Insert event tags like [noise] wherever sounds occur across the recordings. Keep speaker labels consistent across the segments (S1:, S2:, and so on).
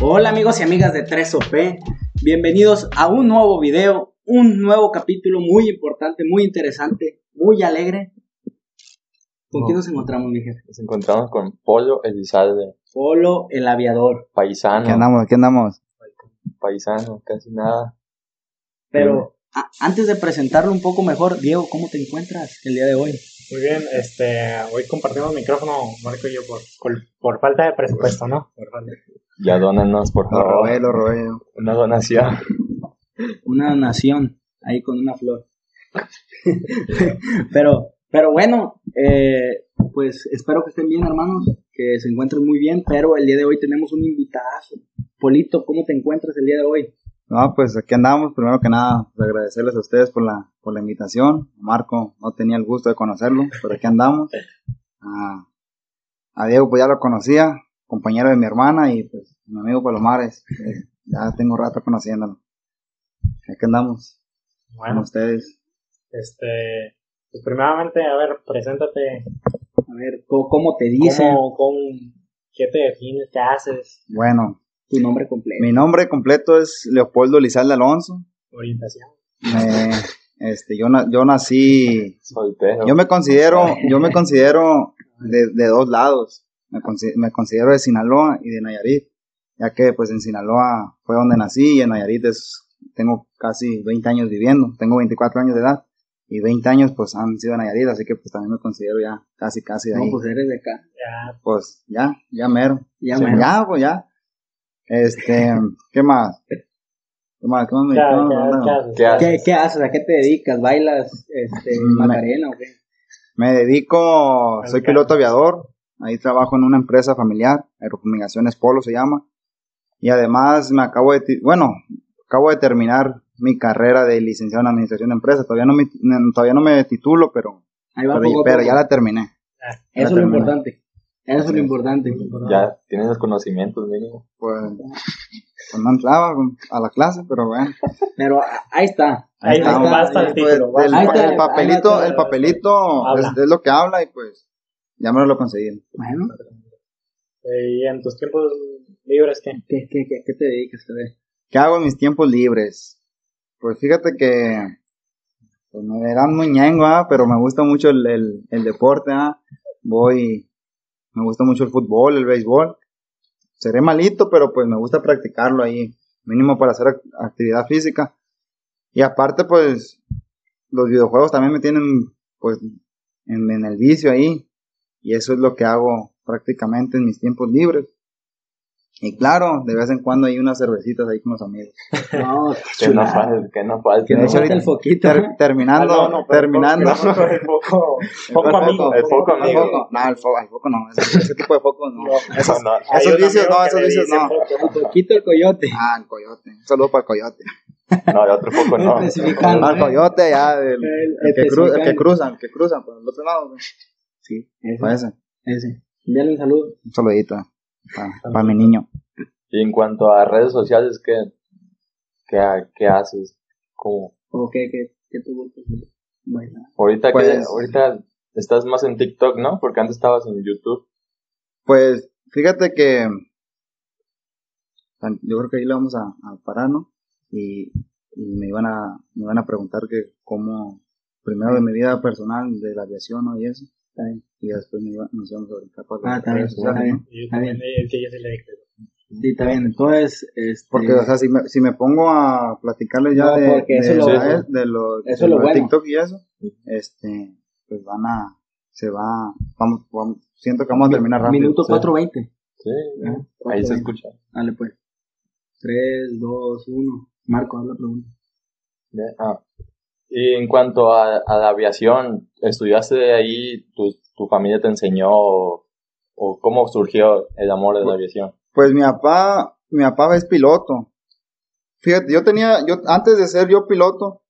S1: Hola amigos y amigas de 3OP, bienvenidos a un nuevo video, un nuevo capítulo muy importante, muy interesante, muy alegre. ¿Con quién nos encontramos, mi jefe?
S2: Nos encontramos con Polo Elizalde,
S1: Polo, el aviador.
S2: paisano.
S3: ¿Qué andamos? ¿Qué andamos?
S2: Paisano, casi nada.
S1: Pero a- antes de presentarlo un poco mejor, Diego, ¿cómo te encuentras el día de hoy?
S4: Muy bien, este, hoy compartimos micrófono, Marco y yo, por, por, por falta de presupuesto, ¿no? Por falta.
S2: Ya dónanos, por
S3: Lo
S2: favor.
S3: robé, lo robé.
S2: Una donación.
S1: Una nación ahí con una flor. [laughs] pero, pero bueno, eh, pues espero que estén bien, hermanos, que se encuentren muy bien, pero el día de hoy tenemos un invitadazo. Polito, ¿cómo te encuentras el día de hoy?
S3: No, pues aquí andamos. Primero que nada, pues, agradecerles a ustedes por la, por la invitación. Marco no tenía el gusto de conocerlo, pero aquí andamos. A, a Diego, pues ya lo conocía, compañero de mi hermana y pues mi amigo Palomares. eh, ya tengo rato conociéndolo. Aquí andamos con
S4: Bueno,
S3: ustedes.
S4: este, pues primeramente, a ver, preséntate.
S1: A ver, ¿cómo, cómo te dicen
S4: ¿Cómo, cómo, ¿Qué te defines? ¿Qué haces?
S3: Bueno,
S1: tu nombre completo?
S3: mi nombre completo es Leopoldo Lizalde Alonso.
S4: Orientación.
S3: Me- este, yo, na- yo nací
S2: Soltero.
S3: Yo me considero, [laughs] yo me considero de, de dos lados. Me, consi- me considero de Sinaloa y de Nayarit, ya que pues en Sinaloa fue donde nací y en Nayarit es- tengo casi 20 años viviendo, tengo 24 años de edad y 20 años pues han sido de Nayarit, así que pues también me considero ya casi casi de
S1: No,
S3: ahí.
S1: pues eres de acá.
S4: Ya,
S3: Pues ya, ya mero.
S1: Ya,
S3: Sí,
S1: mero.
S3: ya, pues ya. Este, ¿qué más? ¿Qué más? ¿Qué más me
S4: ¿qué, haces?
S2: ¿Qué haces?
S1: ¿Qué, ¿Qué haces? ¿A qué te dedicas? ¿Bailas este,
S3: Mm,
S1: Macarena o qué?
S3: Me dedico, soy piloto aviador, ahí trabajo en una empresa familiar, Aerofumigaciones Polo se llama, y además me acabo de, ti- bueno, acabo de terminar mi carrera de licenciado en administración de empresas, todavía no me, todavía no me titulo, pero,
S1: Ahí va
S3: pero,
S1: poco
S3: pero
S1: poco.
S3: ya la terminé.
S4: Ya,
S1: Eso es lo importante. Eso es lo importante.
S2: Ya tienes los conocimientos mínimo.
S3: Pues, pues no entraba a la clase, pero bueno.
S1: Pero ahí está.
S4: Ahí
S1: está.
S4: está, basta el
S3: Pues,
S4: título,
S3: el,
S4: basta.
S1: Ahí está,
S3: el
S1: ahí
S3: papelito,
S1: está.
S3: el papelito es, es lo que habla y pues ya me lo conseguí.
S1: Bueno,
S4: Eh, Y en tus tiempos libres, ¿qué?
S1: ¿qué, qué, qué, qué te dedicas a ver?
S3: ¿Qué hago en mis tiempos libres? Pues fíjate que pues me verán muy ñengo, ¿ah? pero me gusta mucho el, el, el deporte, ¿ah? voy, me gusta mucho el fútbol, el béisbol. Seré malito, pero pues me gusta practicarlo ahí, mínimo para hacer ac- actividad física. Y aparte, pues, los videojuegos también me tienen, pues, en, en el vicio ahí. Y eso es lo que hago prácticamente en mis tiempos libres. Y claro, de vez en cuando hay unas cervecitas ahí con los amigos. [laughs]
S1: No, [laughs]
S2: Que no falte, que no falte.
S1: Que
S3: De
S1: no
S3: hecho,
S1: falte el foquito.
S3: Ter- terminando,
S4: Ah, no, no,
S3: terminando. [laughs]
S4: el foco, foco
S3: El
S4: amigo.
S2: el foco
S3: El
S2: amigo.
S3: foco, no, el foco, el foco no, ese, ese tipo de focos no. Esos,
S2: No, no.
S3: Esos vicios no, esos vicios no.
S4: foco.
S1: El foquito el coyote.
S3: Ah, el coyote. Un saludo para el coyote.
S2: No, el otro poco no.
S1: Especificando.
S3: Para el coyote, ya, el,
S1: El-
S3: el que, cru- el que cruzan, el que cruzan por el otro lado.
S1: Sí, ese.
S3: Ese.
S1: ese. Envíale un saludo.
S3: Un saludito para mi niño.
S2: Y en cuanto a redes sociales, ¿qué, qué, qué haces? ¿Cómo?
S1: ¿O qué, qué, qué gusta bailar?
S2: Ahorita, que,
S3: Pues-
S2: ahorita estás más en TikTok, ¿no? Porque antes estabas en YouTube.
S3: Pues, fíjate que yo creo que ahí le vamos a, a parar, ¿no? Y, y me iban a, me iban a preguntar que cómo, primero de mi vida personal, de la aviación, ¿no? Y eso.
S1: Está bien.
S3: Y después me iba- nos íbamos a brincar para
S1: Ah,
S3: las
S1: está bien, está
S4: también sí le dije.
S1: Sí, está bien. Entonces, este,
S3: Porque, o sea, si me, si me pongo a platicarles ya
S1: No,
S3: de,
S1: eso
S3: de,
S1: lo
S3: de- de lo,
S1: Eso es
S3: de
S1: lo
S3: lo de
S1: bueno.
S3: TikTok y eso, este, pues van a, se va, vamos, vamos siento que vamos a terminar rápido.
S1: minuto
S3: Sí.
S1: 4.20.
S2: Sí,
S1: Ah,
S2: ahí se
S1: 4:20.
S2: escucha.
S1: Dale, pues. 3, 2, 1. Marco, haz la pregunta.
S2: Ah. Y en cuanto a, a la aviación, ¿estudiaste ahí? ¿Tu, tu familia te enseñó? O, o cómo surgió el amor de la aviación?
S3: Pues mi papá, mi papá es piloto. Fíjate, yo tenía, yo, antes de ser yo piloto,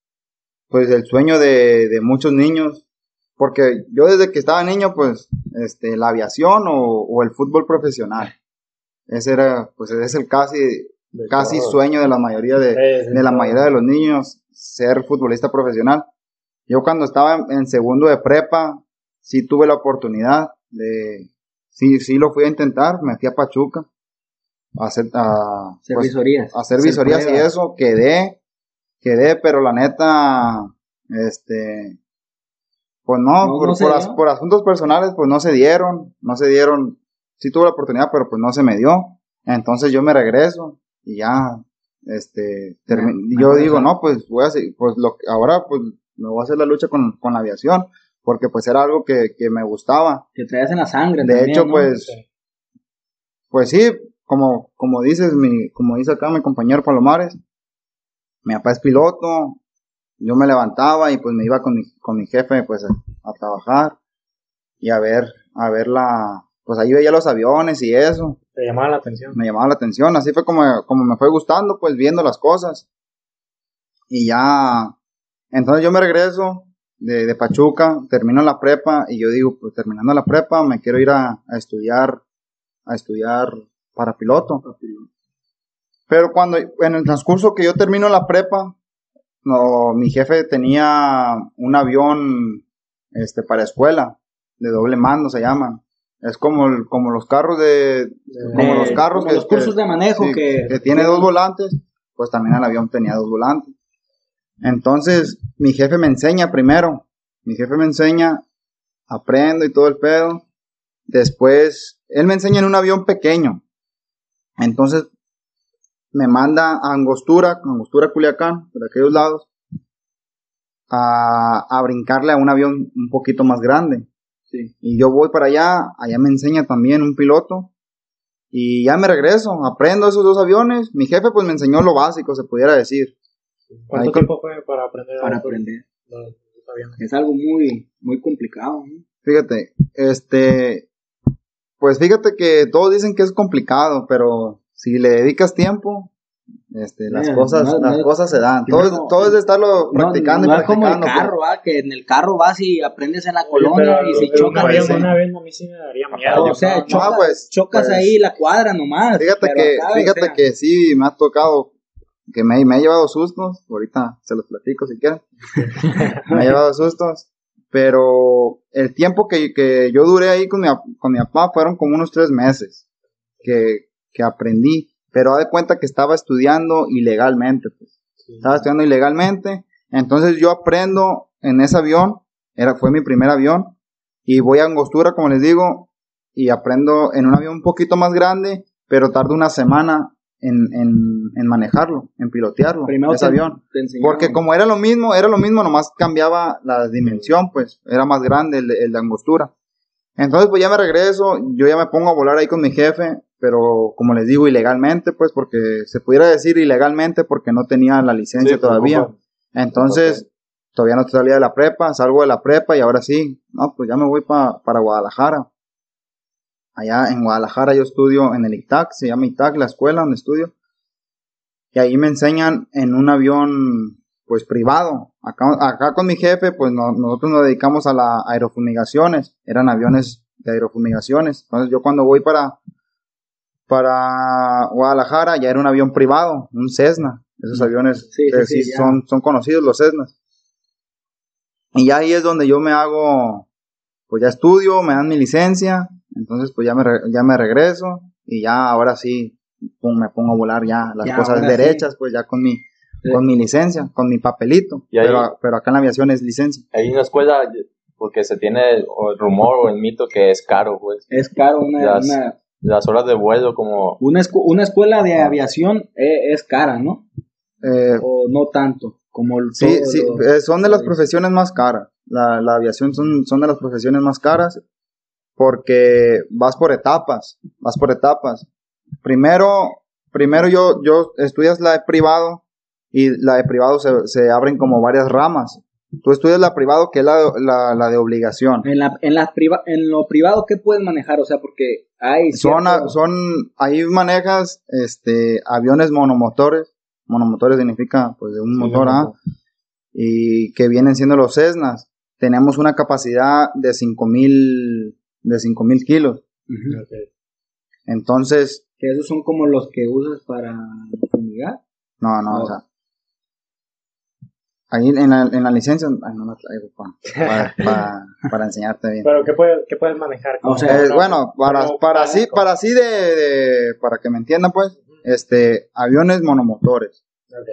S3: pues el sueño de, de muchos niños, porque yo desde que estaba niño, pues, este, la aviación o, o el fútbol profesional. Ese era, pues, es el casi,
S2: De
S3: casi
S2: todo.
S3: sueño de la mayoría de,
S4: Sí, sí,
S3: de la mayoría de los niños, ser futbolista profesional. Yo cuando estaba en, segundo de prepa, sí tuve la oportunidad de, sí, sí lo fui a intentar, me fui a Pachuca. hacer, a,
S1: Hacer
S3: pues,
S1: visorías.
S3: hacer visorías y eso, quedé, quedé, pero la neta, este, pues no,
S1: No,
S3: por,
S1: no
S3: as- por asuntos personales, pues no se dieron, no se dieron, sí tuve la oportunidad, pero pues no se me dio, entonces yo me regreso y ya, este, termi- yo digo, no, pues voy a seguir, pues lo, ahora pues me voy a hacer la lucha con, con la aviación, porque pues era algo que, que me gustaba,
S1: Que traías en la sangre.
S3: de
S1: también,
S3: hecho,
S1: ¿no?
S3: pues,
S4: Sí.
S3: pues sí, como, como dices, mi, como dice acá mi compañero Palomares, mi papá es piloto, yo me levantaba y pues me iba con mi, con mi jefe pues a, a trabajar y a ver, a ver la, pues ahí veía los aviones y eso,
S4: Te llamaba la atención.
S3: me llamaba la atención, así fue como, como me fue gustando, pues viendo las cosas. Y ya, entonces yo me regreso de, de Pachuca, termino la prepa y yo digo, pues terminando la prepa me quiero ir a, a estudiar, a estudiar para piloto. Pero cuando, en el transcurso que yo termino la prepa, no, mi jefe tenía un avión, este, para escuela, de doble mando se llaman. Es como, el- como los carros de, como
S1: De-
S3: los carros
S1: como
S3: que,
S1: los cursos
S3: que-
S1: de manejo
S3: sí,
S1: que,
S3: tiene dos volantes, pues también el avión tenía dos volantes. Entonces, mi jefe me enseña primero, mi jefe me enseña, aprendo y todo el pedo. Después, él me enseña en un avión pequeño. Entonces, me manda a Angostura, Angostura Culiacán, por aquellos lados, a, a brincarle a un avión un poquito más grande.
S1: Sí.
S3: Y yo voy para allá, allá me enseña también un piloto. Y ya me regreso, aprendo esos dos aviones. Mi jefe pues me enseñó lo básico, se pudiera decir.
S4: ¿Cuánto
S3: Ahí con-
S4: tiempo fue para aprender?
S1: para aprender.
S4: los- los aviones?
S1: Es algo muy, muy complicado. ¿no?
S3: Fíjate, este, pues fíjate que todos dicen que es complicado, pero si le dedicas tiempo, este, las cosas,
S1: no-
S3: las
S1: no-
S3: cosas se dan.
S1: no
S3: Todo,
S1: como-
S3: todo es de estarlo
S1: No,
S3: practicando
S1: no
S3: y
S1: es como el
S3: practicando. pues.
S1: carro, ¿va? que en el carro vas y aprendes en la
S4: Oye,
S1: colonia
S4: pero
S1: y si chocas,
S4: una vez a mí sí me daría miedo.
S1: o sea,
S4: No, no,
S1: chocas,
S3: pues,
S1: chocas
S3: pues,
S1: ahí la cuadra nomás.
S3: Fíjate que,
S1: acá, o
S3: fíjate
S1: sea,
S3: que sí me ha tocado, que me, me ha llevado sustos, ahorita se los platico si quieren, [laughs] me ha llevado sustos, pero el tiempo que, que yo duré ahí con mi, con mi papá fueron como unos tres meses que, que aprendí, pero haz de cuenta que estaba estudiando ilegalmente, pues, estaba estudiando ilegalmente, entonces yo aprendo en ese avión, era, fue mi primer avión, y voy a Angostura, como les digo, y aprendo en un avión un poquito más grande, pero tardo una semana en, en, en manejarlo, en pilotearlo,
S1: primero
S3: ese
S1: te-
S3: avión.
S1: te.
S3: Porque como era lo mismo, era lo mismo, nomás cambiaba la dimensión, pues, era más grande el, de- el de angostura. Entonces, pues ya me regreso, yo ya me pongo a volar ahí con mi jefe, pero como les digo, ilegalmente, pues, porque se pudiera decir ilegalmente porque no tenía la licencia
S2: Sí, pues,
S3: todavía. Entonces, todavía no salía de la prepa, salgo de la prepa y ahora sí, no, pues ya me voy pa- para Guadalajara. Allá en Guadalajara yo estudio en el ITAC, se llama ITAC, la escuela donde estudio. Y ahí me enseñan en un avión, pues privado. Acá, acá con mi jefe, pues no- nosotros nos dedicamos a las aerofumigaciones. Eran aviones de aerofumigaciones. Entonces yo cuando voy para, para Guadalajara ya era un avión privado, un Cessna. Esos aviones
S1: Sí,
S3: que
S1: sí,
S3: sí
S1: sí, ya.
S3: son, son conocidos los Cessnas. Y ya ahí es donde yo me hago, pues ya estudio, me dan mi licencia, entonces pues ya me, ya me regreso y ya ahora sí pum, me pongo a volar ya las
S1: Ya,
S3: cosas
S1: sí.
S3: derechas, pues ya con mi,
S1: Sí.
S3: con mi licencia, con mi papelito.
S2: Y ahí-
S3: pero, pero acá en la aviación es licencia.
S2: Ahí en la escuela, porque se tiene el, rumor o el mito que es caro, pues.
S1: Es caro una,
S2: Las-
S1: una,
S2: Las horas de vuelo, como.
S1: una, escu- una escuela de aviación eh, es cara, ¿no?
S3: Eh,
S1: O no tanto, como el-
S3: sí, sí, eh, son de las profesiones más caras. La, la aviación son, son de las profesiones más caras porque vas por etapas, vas por etapas. Primero, primero yo, yo estudias la de privado y la de privado se, se abren como varias ramas. Tú estudias la privado que es la, la, la de obligación.
S1: En, la, en, las priva- en lo privado, ¿qué puedes manejar? O sea, porque hay...
S3: Son,
S1: cierto-
S3: a- son, ahí manejas, este, aviones monomotores. Monomotores significa, pues, de un motor, ¿ah? Y que vienen siendo los Cessnas. Tenemos una capacidad de 5000, de 5000 kilos. Entonces,
S1: Que esos son como los que usas para fumigar.
S3: no, no,
S1: No.
S3: o sea. Ahí en la, en la licencia, ay, no la traigo [laughs] pa- para, para, para enseñarte bien.
S4: Pero ¿qué puedes, qué puedes manejar?
S1: O sea,
S4: Como-
S3: bueno, para, para así, para así de, de- para que me entiendan pues, este, aviones monomotores,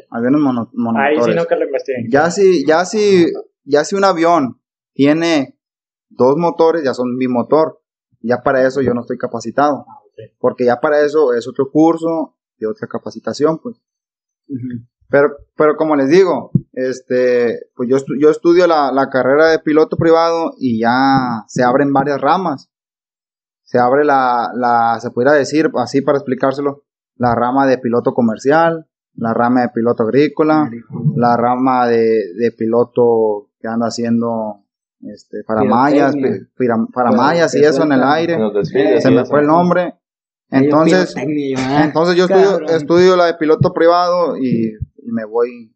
S3: aviones mono-
S4: Ahí sí
S3: monomotores.
S4: no que lo investiguen.
S3: Ya si, ya si, ya si un avión tiene dos motores, ya son bimotor. Ya para eso yo no estoy capacitado.
S4: Ah.
S3: Porque ya para eso es otro curso y otra capacitación, pues.
S1: Ujú.
S3: Pero, pero como les digo, este, pues yo, estu- yo estudio la, la carrera de piloto privado y ya se abren varias ramas. Se abre la, la, se pudiera decir, así para explicárselo, la rama de piloto comercial, la rama de piloto agrícola, la rama de, de piloto que anda haciendo este, para mayas,
S1: Pirotecnia.
S3: para, para
S1: Pero
S3: mayas
S1: que
S3: y eso en el aire.
S2: Desfiles.
S3: Se me fue el nombre. Entonces,
S1: ¿verdad?
S3: entonces yo estudio, estudio la de piloto privado y me voy,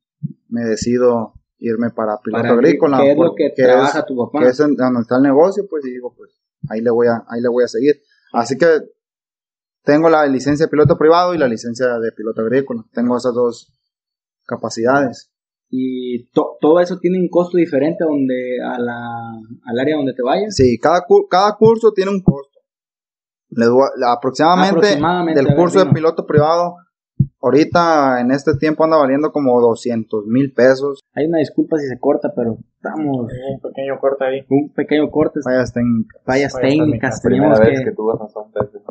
S3: me decido irme para piloto
S1: Para-
S3: agrícola.
S1: ¿Qué es lo
S3: porque
S1: que trabaja tu papá?
S3: que es en- donde está el negocio, pues y digo, pues ahí le voy a, ahí le voy a seguir. Así que tengo la licencia de piloto privado y la licencia de piloto agrícola. Tengo esas dos capacidades.
S1: Y to- todo eso tiene un costo diferente donde a la, al área donde te vayas.
S3: Sí, cada, cu- cada curso tiene un costo. Le aproximadamente, del
S1: ver,
S3: curso de piloto privado, ahorita en este tiempo anda valiendo como 200 mil pesos.
S1: Hay una disculpa si se corta, pero estamos
S4: Un pequeño corte ahí.
S1: un pequeño corte,
S3: Fallas técnicas.
S1: fallas
S4: Fallas
S1: técnicas, que,
S2: que tú vas a San Pedro.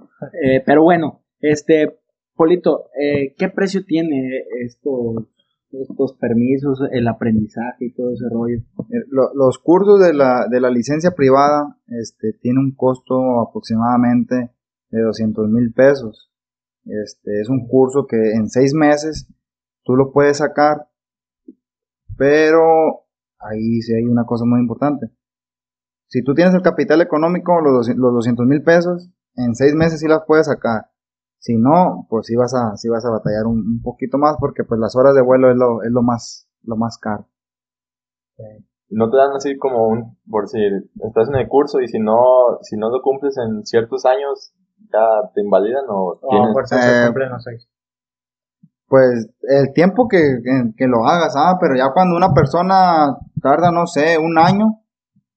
S1: eh, pero bueno, este Polito, eh, ¿qué precio tiene estos estos permisos, el aprendizaje y todo ese rollo?
S3: Eh, lo- los cursos de la, de la licencia privada este, tiene un costo aproximadamente de 200 mil pesos. Este, es un curso que en seis meses tú lo puedes sacar, pero ahí sí hay una cosa muy importante. Si tú tienes el capital económico, los 200 los 200 mil pesos, en seis meses sí las puedes sacar. Si no, pues sí vas a, sí vas a batallar un, un poquito más porque pues las horas de vuelo es lo, es lo más, lo más caro.
S2: No te dan así como un, por si estás en el curso y si no, si no lo cumples en ciertos años, ya te invalidan o tienes.
S4: fuerza
S3: eh,
S4: se cumplen los seis.
S3: Pues el tiempo que, que, que lo hagas, ah, pero ya cuando una persona tarda, no sé, un año,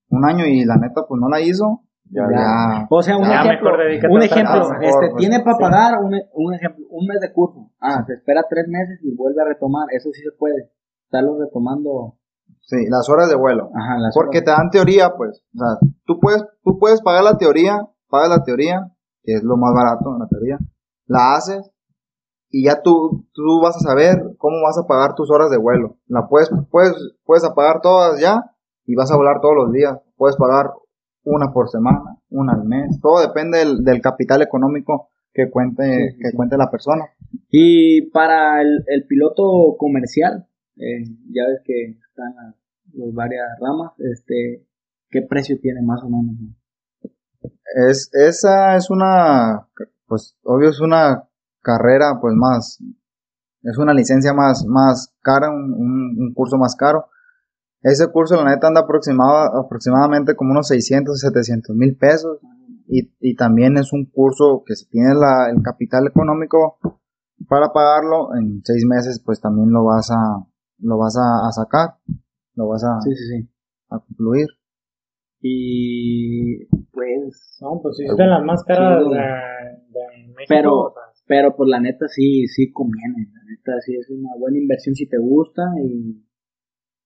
S3: un año y la neta pues no la hizo,
S2: Ya,
S3: ya,
S1: O sea, un
S4: Ya,
S1: ejemplo, un ejemplo, este,
S3: Mejor,
S1: tiene
S3: pues,
S1: para
S3: sí.
S1: pagar un, un ejemplo, un mes de curso. Ah, se espera tres meses y vuelve a retomar, eso sí se puede. Estarlo retomando,
S3: sí, las horas de vuelo.
S1: ajá, las
S3: Porque
S1: horas.
S3: te dan teoría, pues, o sea, tú puedes, tú puedes pagar la teoría, pagas la teoría, que es lo más barato, la teoría, la haces, y ya tú, tú vas a saber cómo vas a pagar tus horas de vuelo. La puedes, puedes, puedes pagar todas ya, y vas a volar todos los días. Puedes pagar una por semana, una al mes, todo depende del, del capital económico que cuente,
S1: Sí, sí,
S3: que cuente la persona.
S1: Y para el, el piloto comercial, eh, ya ves que están las, las varias ramas, este, ¿qué precio tiene más o menos?
S3: Es, esa es una, pues, obvio es una carrera, pues, más, es una licencia más, más cara, un, un, un curso más caro. Ese curso, la neta, anda aproximado, aproximadamente como unos 600, 700 mil pesos. Y, y también es un curso que si tienes la, el capital económico para pagarlo, en seis meses, pues también lo vas a, lo vas a, a sacar, lo vas a,
S1: Sí, sí, sí.
S3: a concluir.
S1: Y pues,
S4: No, pues si es de las más caras
S1: Sí,
S4: de, de México.
S1: Pero-
S4: o sea,
S1: pero pues la neta sí, sí conviene, la neta sí es una buena inversión si te gusta y...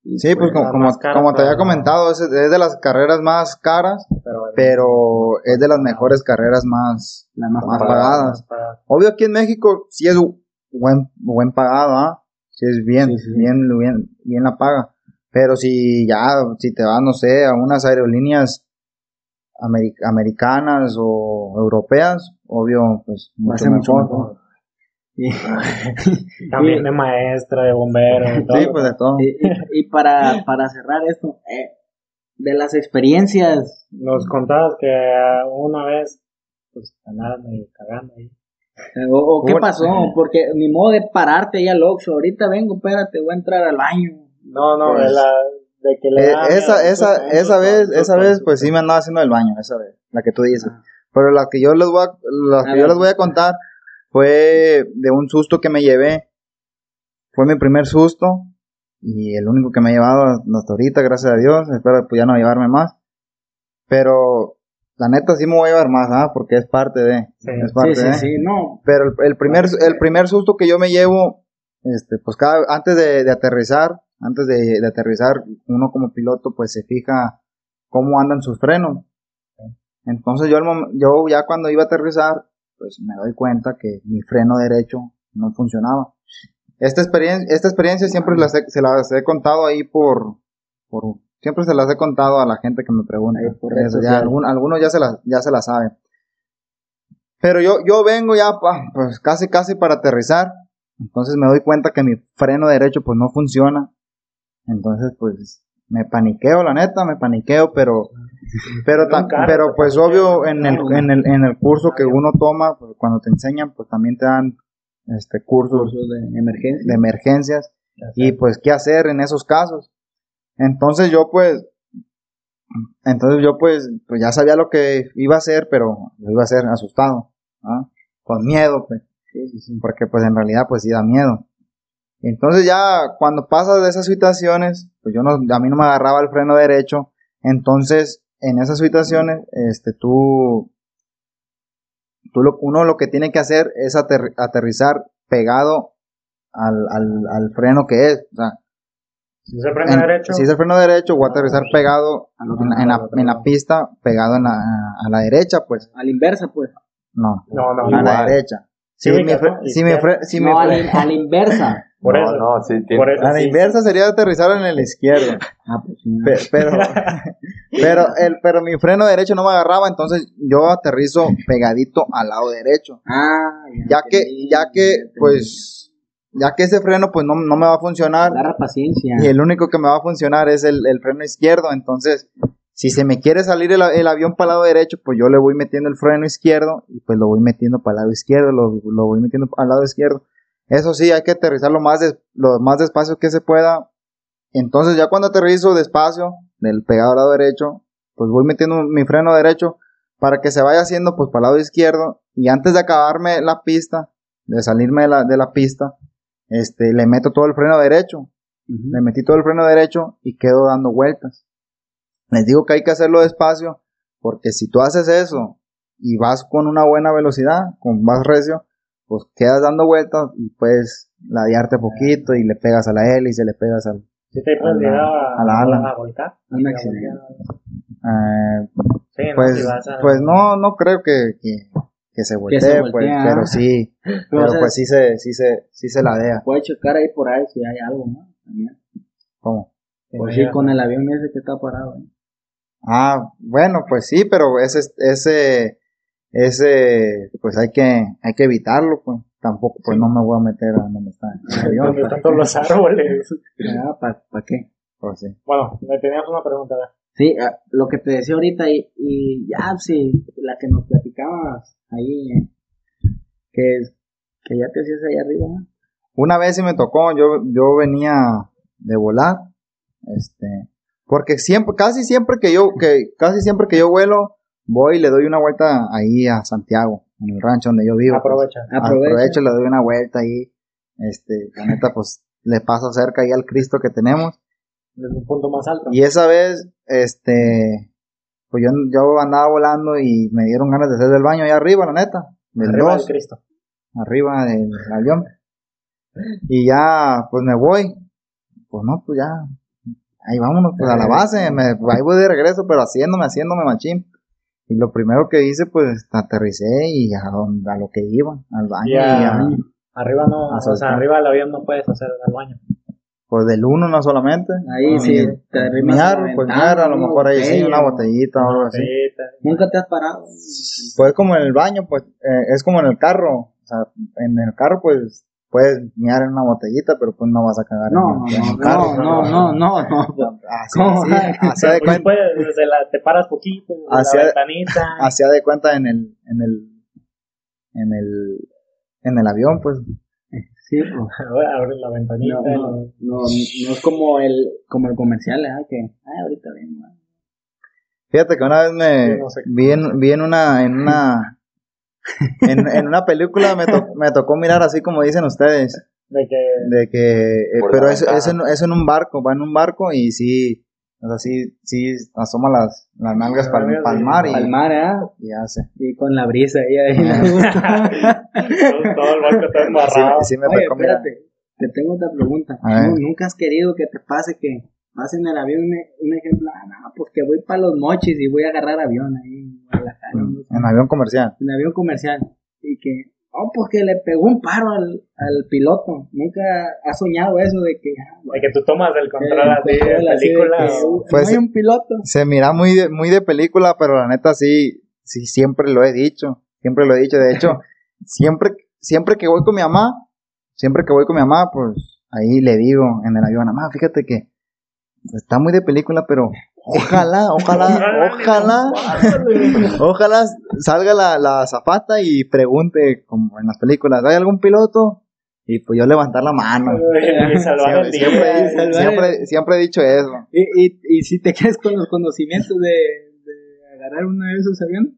S1: y,
S3: Sí, pues como,
S4: las
S3: como, como te había
S4: pero-
S3: comentado, es, es de las carreras más caras,
S4: pero,
S3: pero es de las mejores carreras más,
S1: la más
S3: más
S1: pagada.
S3: pagadas. Obvio aquí en México sí es buen, buen pagado, ¿ah? Sí es bien,
S1: Sí, sí, sí.
S3: bien, bien, bien la paga. Pero si ya, si te vas, no sé, a unas aerolíneas ameri- americanas o europeas, obvio, pues mucho
S1: mucho
S3: mejor.
S1: Y, [laughs]
S4: También de maestra, de bombero, de todo.
S3: Sí, pues de todo.
S1: y- y- y para, para cerrar esto, eh, de las experiencias,
S4: Nos contabas que una vez, pues, andaban medio cagando ahí.
S1: o, o qué pasó, porque ni modo de pararte ahí al Oxxo, ahorita vengo, espérate, voy a entrar al baño.
S4: No, no,
S3: Pues,
S4: de la. De que le
S3: Eh, esa, esa, esa vez, esa vez, pues sí me andaba haciendo el baño, esa vez, la que tú dices.
S1: Ah.
S3: Pero la que yo les voy a, la
S1: A
S3: que yo les voy a contar fue de un susto que me llevé. Fue mi primer susto. y el único que me ha llevado hasta ahorita, gracias a Dios, espero pues ya no llevarme más. Pero la neta sí me voy a llevar más, ¿ah? Porque es parte de,
S4: Sí.
S3: es
S1: Sí,
S3: parte
S1: sí,
S3: de.
S1: sí, no.
S3: Pero el, el primer, el primer susto que yo me llevo, este, pues cada, antes de, de aterrizar, antes de, de aterrizar, uno como piloto pues se fija cómo andan sus frenos. Entonces yo, yo ya cuando iba a aterrizar, pues me doy cuenta que mi freno derecho no funcionaba. Esta experiencia, esta experiencia siempre las he- se las he contado ahí por, por, siempre se las he contado a la gente que me pregunta.
S1: Ahí por redes
S3: Eso, ya, algún- algunos ya se las, ya se las saben. Pero yo, yo vengo ya, pa- pues casi, casi para aterrizar. Entonces me doy cuenta que mi freno derecho pues no funciona. Entonces pues me paniqueo, la neta, me paniqueo, pero, pero, ta- pero pues obvio en el, en el, en el curso que uno toma, pues, cuando te enseñan, pues también te dan, este, cursos
S1: de
S3: emergencias y pues qué hacer en esos casos. Entonces yo pues, entonces yo pues, pues ya sabía lo que iba a hacer, pero lo iba a hacer asustado, ¿ah? con miedo, pues, porque pues en realidad pues sí da miedo. Entonces ya cuando pasas de esas situaciones, pues yo no, a mí no me agarraba el freno derecho, entonces en esas situaciones, este, tú, tú lo, uno lo que tiene que hacer es ater- aterrizar pegado al, al, al freno que es, o sea,
S4: Si se frena
S3: en-
S4: derecho,
S3: si es el freno derecho, voy a aterrizar pegado
S1: Al otro
S3: en, en la, en la pista, pegado en la, a la derecha, pues,
S1: A la inversa, pues.
S3: no,
S4: no, no,
S3: a la derecha.
S4: Sí,
S3: Si
S4: me
S3: mi, fre- si mi, fre- si mi
S1: no, a la, a la inversa. [laughs]
S4: por
S2: no,
S4: eso.
S2: no, sí, tiene-
S4: Por eso
S3: a la
S4: sí.
S3: inversa sería aterrizar en el izquierdo. [laughs]
S1: Ah, pues sí. no.
S3: Pe- pero, [laughs] pero, el, pero mi freno derecho no me agarraba, entonces yo aterrizo pegadito al lado derecho.
S1: Ah,
S3: Ya que,
S1: entendí,
S3: ya que, pues, ya que ese freno pues no, no me va a funcionar
S1: Agarra paciencia.
S3: y el único que me va a funcionar es el, el freno izquierdo, entonces si se me quiere salir el, el avión para el lado derecho, pues yo le voy metiendo el freno izquierdo y pues lo voy metiendo para el lado izquierdo, lo, lo voy metiendo al lado izquierdo. Eso sí, hay que aterrizar lo más, des- lo más despacio que se pueda. Entonces ya cuando aterrizo despacio, del pegado al lado derecho, pues voy metiendo mi freno derecho para que se vaya haciendo pues para el lado izquierdo y antes de acabarme la pista, de salirme de la, de la pista, este, le meto todo el freno derecho le metí todo el freno derecho y quedo dando vueltas. Les digo que hay que hacerlo despacio, porque si tú haces eso y vas con una buena velocidad, con más recio, pues quedas dando vueltas y puedes ladearte poquito y le pegas a la hélice, le pegas al...
S4: Si te puedes
S3: a la-
S4: llegar a,
S3: a la ala.
S4: a volcar.
S1: Un
S4: A
S1: accidente.
S4: volcar.
S3: eh,
S4: Sí, no,
S3: pues,
S4: si vas a-
S3: pues no, no creo que, que, que se voltee,
S1: se
S3: pues, pero sí, [laughs] pero
S1: o sea,
S3: pues sí se, sí se, sí se ladea.
S1: Puede checar ahí por ahí si hay algo, ¿no? También.
S3: ¿Cómo?
S1: Pues sí, con el avión ese que está parado. ¿eh?
S3: Ah, bueno, pues sí, pero ese, ese, ese, pues hay que, hay que evitarlo, pues. Tampoco, pues no me voy a meter a donde está el avión,
S4: todos los [laughs] árboles.
S1: Ah, ¿Para qué?
S3: pues sí.
S4: Bueno, me tenías una pregunta. ¿verdad?
S1: Sí, ah, lo que te decía ahorita y, y ya, sí, la que nos platicabas ahí, eh, que, que ya te hacías ahí arriba, ¿no?
S3: Una vez sí me tocó, yo, yo venía de volar, este, porque siempre, casi siempre que yo, que, casi siempre que yo vuelo, voy y le doy una vuelta ahí a Santiago, en el rancho donde yo vivo. pues.
S4: Aprovecha.
S1: Aprovecha.
S3: Aprovecho, le doy una vuelta ahí, este, la neta, pues, le paso cerca ahí al Cristo que tenemos.
S4: Desde un punto más alto.
S3: Y esa vez, este, pues yo, yo andaba volando y me dieron ganas de hacer del baño allá arriba, la neta. Del
S4: Arriba del Cristo.
S3: arriba del avión. Y ya, pues me voy. Pues no, pues ya. Ahí vámonos, pues a la base. Me, ahí voy de regreso, pero haciéndome, haciéndome machín. Y lo primero que hice, pues aterricé y a, donde, a lo que iba, al baño. Y a-
S4: Arriba no,
S3: A
S4: o sea, arriba del avión no puedes hacer el baño.
S3: pues del uno no solamente.
S1: Ahí sí, te arrimas
S3: pues miar, a lo
S1: una
S3: mejor ahí sí, una botellita o algo así.
S1: Nunca te has parado.
S3: Pues como en el baño, pues eh, es como en el carro. O sea, en el carro, pues puedes miar en una botellita, pero pues no vas a cagar
S1: No,
S3: en,
S1: no,
S3: en
S1: no,
S3: carro.
S1: no, no, no, no, no.
S3: Así,
S1: ¿Cómo?
S3: así, así de
S4: Pues
S3: cuenta,
S4: puedes, desde la, te paras poquito,
S3: Hacia-
S4: la ventanita. [laughs]
S3: hacía de cuenta en el, en el, en el, en el avión, pues.
S1: Sí, [laughs] pues.
S4: abres la ventanita.
S1: No, no, no, no es como el, como el comercial, ¿eh? Que, ah, ahorita vengo. ¿eh?
S3: Fíjate que una vez me
S4: Yo no sé
S3: vi en, vi en una, en una, en, en una película me, to- me tocó mirar así como dicen ustedes,
S4: De que.
S3: de que, eh, pero
S2: la
S3: es, en, es en un barco, va en un barco y sí, o sea, sí, sí asoma las, las nalgas para el
S4: y-
S3: mar y,
S1: Al mar, ¿ah?
S3: y hace.
S1: Y con la brisa ahí. ahí.
S4: todo, [laughs] todo el barco está embarrado.
S3: sí me
S1: Oye,
S3: tocó, mira.
S1: espérate. Te tengo otra pregunta.
S3: A ver.
S1: ¿Nu- ¿Nunca has querido que te pase que vas en el avión, un, un ejemplo, ah, no, pues que voy para los mochis y voy a agarrar avión ahí en Guadalajara,
S3: en avión comercial.
S1: en avión comercial? Y que, oh, pues que le pegó un paro al, al piloto. ¿Nunca has soñado eso de que, ah,
S4: De que tú tomas el control
S1: el
S4: así de
S1: de
S4: película.
S1: que,
S4: o-
S1: uh,
S3: Pues-
S1: no hay un piloto?
S3: Se mira muy de, muy de película, pero la neta sí, sí, siempre lo he dicho, siempre lo he dicho. De hecho, [laughs] siempre, siempre que voy con mi mamá, siempre que voy con mi mamá, pues ahí le digo en el avión, mamá, fíjate que está muy de película, pero ojalá, ojalá, [laughs] ojalá, ojalá salga la, la zafata y pregunte, como en las películas, ¿hay algún piloto? Y pues yo levantar la mano. [laughs] Siempre, siempre, siempre, siempre he dicho eso.
S1: ¿Y, y, y si te quedas con los conocimientos de, de agarrar uno de esos aviones?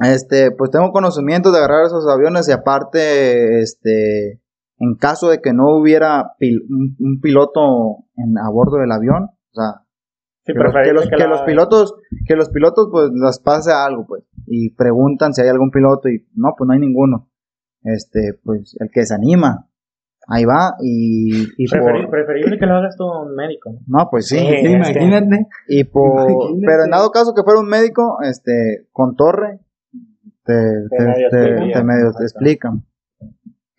S3: Este, pues tengo conocimiento de agarrar esos aviones y aparte, este, en caso de que no hubiera pil- un, un piloto en, a bordo del avión, o sea,
S4: Sí,
S3: que, los, que,
S4: preferible
S3: los,
S4: que
S3: que
S4: la-
S3: los pilotos, que los pilotos pues les pase algo, pues, y preguntan si hay algún piloto y no, pues no hay ninguno. Este, pues el que se anima, ahí va y, y
S4: Preferi-
S3: por,
S4: preferible que lo hagas tú un médico. ¿no?
S3: pues sí,
S4: Sí.
S1: Sí,
S4: es que-
S1: imagínate.
S3: y por,
S1: Imagínate.
S3: pero en dado caso que fuera un médico, este, con torre, te, te,
S4: medio
S3: te- te medio te explican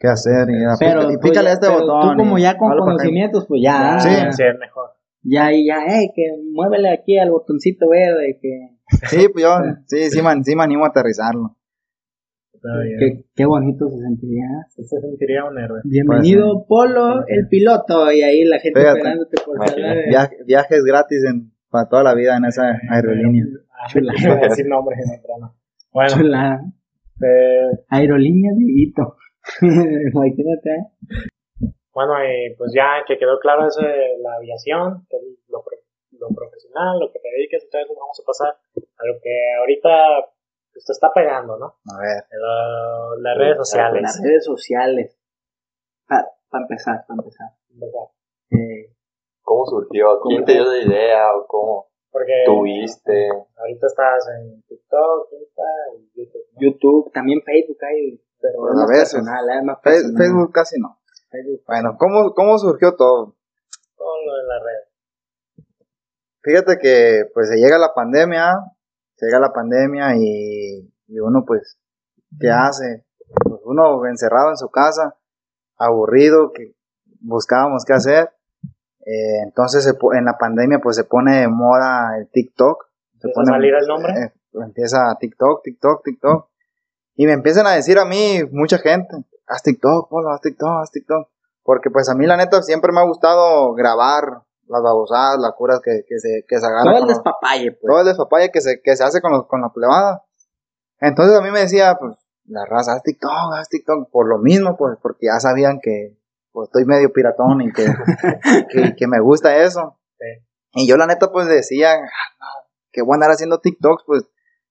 S3: qué hacer y, ya,
S1: Pero, pues,
S3: pícale a este
S1: pero
S3: botón.
S1: Tú como ya con conocimientos, pues ya.
S3: Sí.
S4: Sí, es mejor.
S1: Ya, y ya, eh, que muévele aquí al botoncito verde, que,
S3: Sí, pues yo, sí, sí, me, sí me animo a aterrizarlo.
S4: Está bien.
S1: que qué bonito se sentiría.
S4: Se sentiría un héroe.
S1: Bienvenido, Polo, el piloto, y ahí la gente
S3: Fíjate.
S1: esperándote por saber.
S3: Via- viajes gratis en, para toda la vida en esa aerolínea.
S4: Ah,
S1: Chula.
S4: iba a decir nombres en no. Bueno,
S1: Chula.
S4: eh,
S1: Aerolínea de Hito. [laughs] Imagínate, ¿eh?
S4: bueno, y pues ya que quedó claro eso de la aviación, que lo, lo profesional, lo que te todo eso, vamos a pasar a lo que ahorita pues, te está pegando, ¿no?
S3: A ver,
S4: Lo- las redes sociales.
S1: Las redes sociales. Para empezar, para empezar.
S4: ¿verdad?
S1: Eh,
S2: ¿Cómo surgió? ¿Quién
S1: ¿Cómo?
S2: te dio la idea? ¿O cómo
S4: Porque
S2: tuviste?
S4: ahorita estás en TikTok, Insta YouTube. ¿no?
S1: YouTube, también Facebook hay, pero
S3: a veces.
S1: personal, es más personal.
S3: Facebook casi no.
S1: Facebook.
S3: Bueno, ¿cómo, ¿cómo surgió todo?
S4: Todo lo de las redes.
S3: Fíjate que pues se llega la pandemia, se llega la pandemia y, y uno pues, ¿qué hace? Pues uno encerrado en su casa, aburrido, que buscábamos qué hacer. Eh, entonces se po- en la pandemia pues se pone de moda el TikTok. Se
S4: ¿Empieza a salir el nombre?
S3: eh, empieza TikTok, TikTok, TikTok. Y me empiezan a decir a mí, mucha gente, haz TikTok, Polo, haz TikTok, haz TikTok. Porque pues a mí la neta siempre me ha gustado grabar las babosadas, las curas que, que se, que se agarran.
S1: Todo el
S3: los-
S1: despapalle, pues.
S3: todo el despapalle que se, que se hace con, los, con la plebada. Entonces a mí me decía, pues, la raza, haz TikTok, haz TikTok, por lo mismo, pues, porque ya sabían que pues, estoy medio piratón y que, [laughs] que, que me gusta eso.
S4: Sí.
S3: Y yo la neta, pues, decía, "Ah, que voy a andar haciendo TikToks, pues,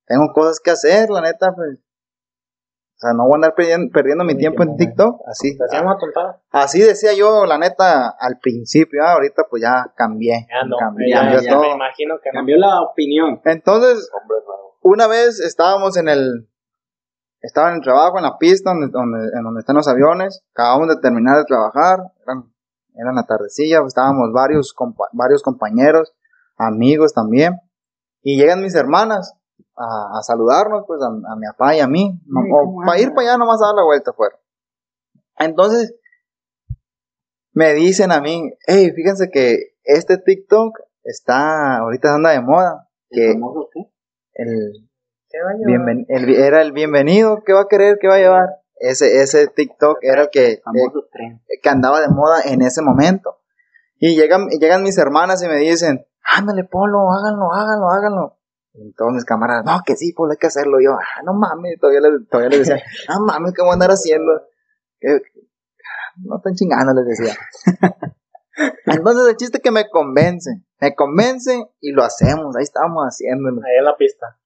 S3: tengo cosas que hacer, la neta, pues. O sea, no voy a andar perdiendo, perdiendo mi
S4: Mi
S3: tiempo en TikTok, así.
S4: Te hacíamos tontada.
S3: Así decía yo, la neta, al principio, ah, ahorita pues ya cambié.
S4: Ya no.
S3: cambié,
S4: ya,
S3: cambió
S4: ya
S3: todo.
S4: me imagino que no.
S1: Cambió la opinión.
S3: Entonces,
S2: Hombre
S3: una vez estábamos en el estaba en el trabajo en la pista donde, donde en donde están los aviones. Acabamos de terminar de trabajar. Eran eran la tardecilla pues, estábamos varios compa- varios compañeros amigos también. Y llegan mis hermanas a, a saludarnos pues a, a mi papá y a mí.
S1: Ay,
S3: o
S1: ¿cómo
S3: para ir para allá nomás a dar la vuelta afuera. Entonces me dicen a mí hey fíjense que este TikTok está ahorita anda de moda que
S1: ¿El famoso qué?
S3: el
S4: ¿Qué va a llevar?
S3: Bienven- el vi- era el bienvenido, ¿qué va a querer? ¿Qué va a llevar? Ese, ese TikTok era el que, eh, que andaba de moda en ese momento. Y llegan, llegan mis hermanas y me dicen, ándale, Polo, háganlo, háganlo, háganlo. Y todos mis camaradas, no, que sí, Polo, hay que hacerlo. Y yo, ah, no mames, todavía les, todavía les decía, no [laughs] mames, ¿qué voy a andar haciendo? Que- no están chingando, les decía. [laughs] Entonces el chiste es que me convence, me convence y lo hacemos, ahí estamos haciéndolo
S4: Ahí en la pista.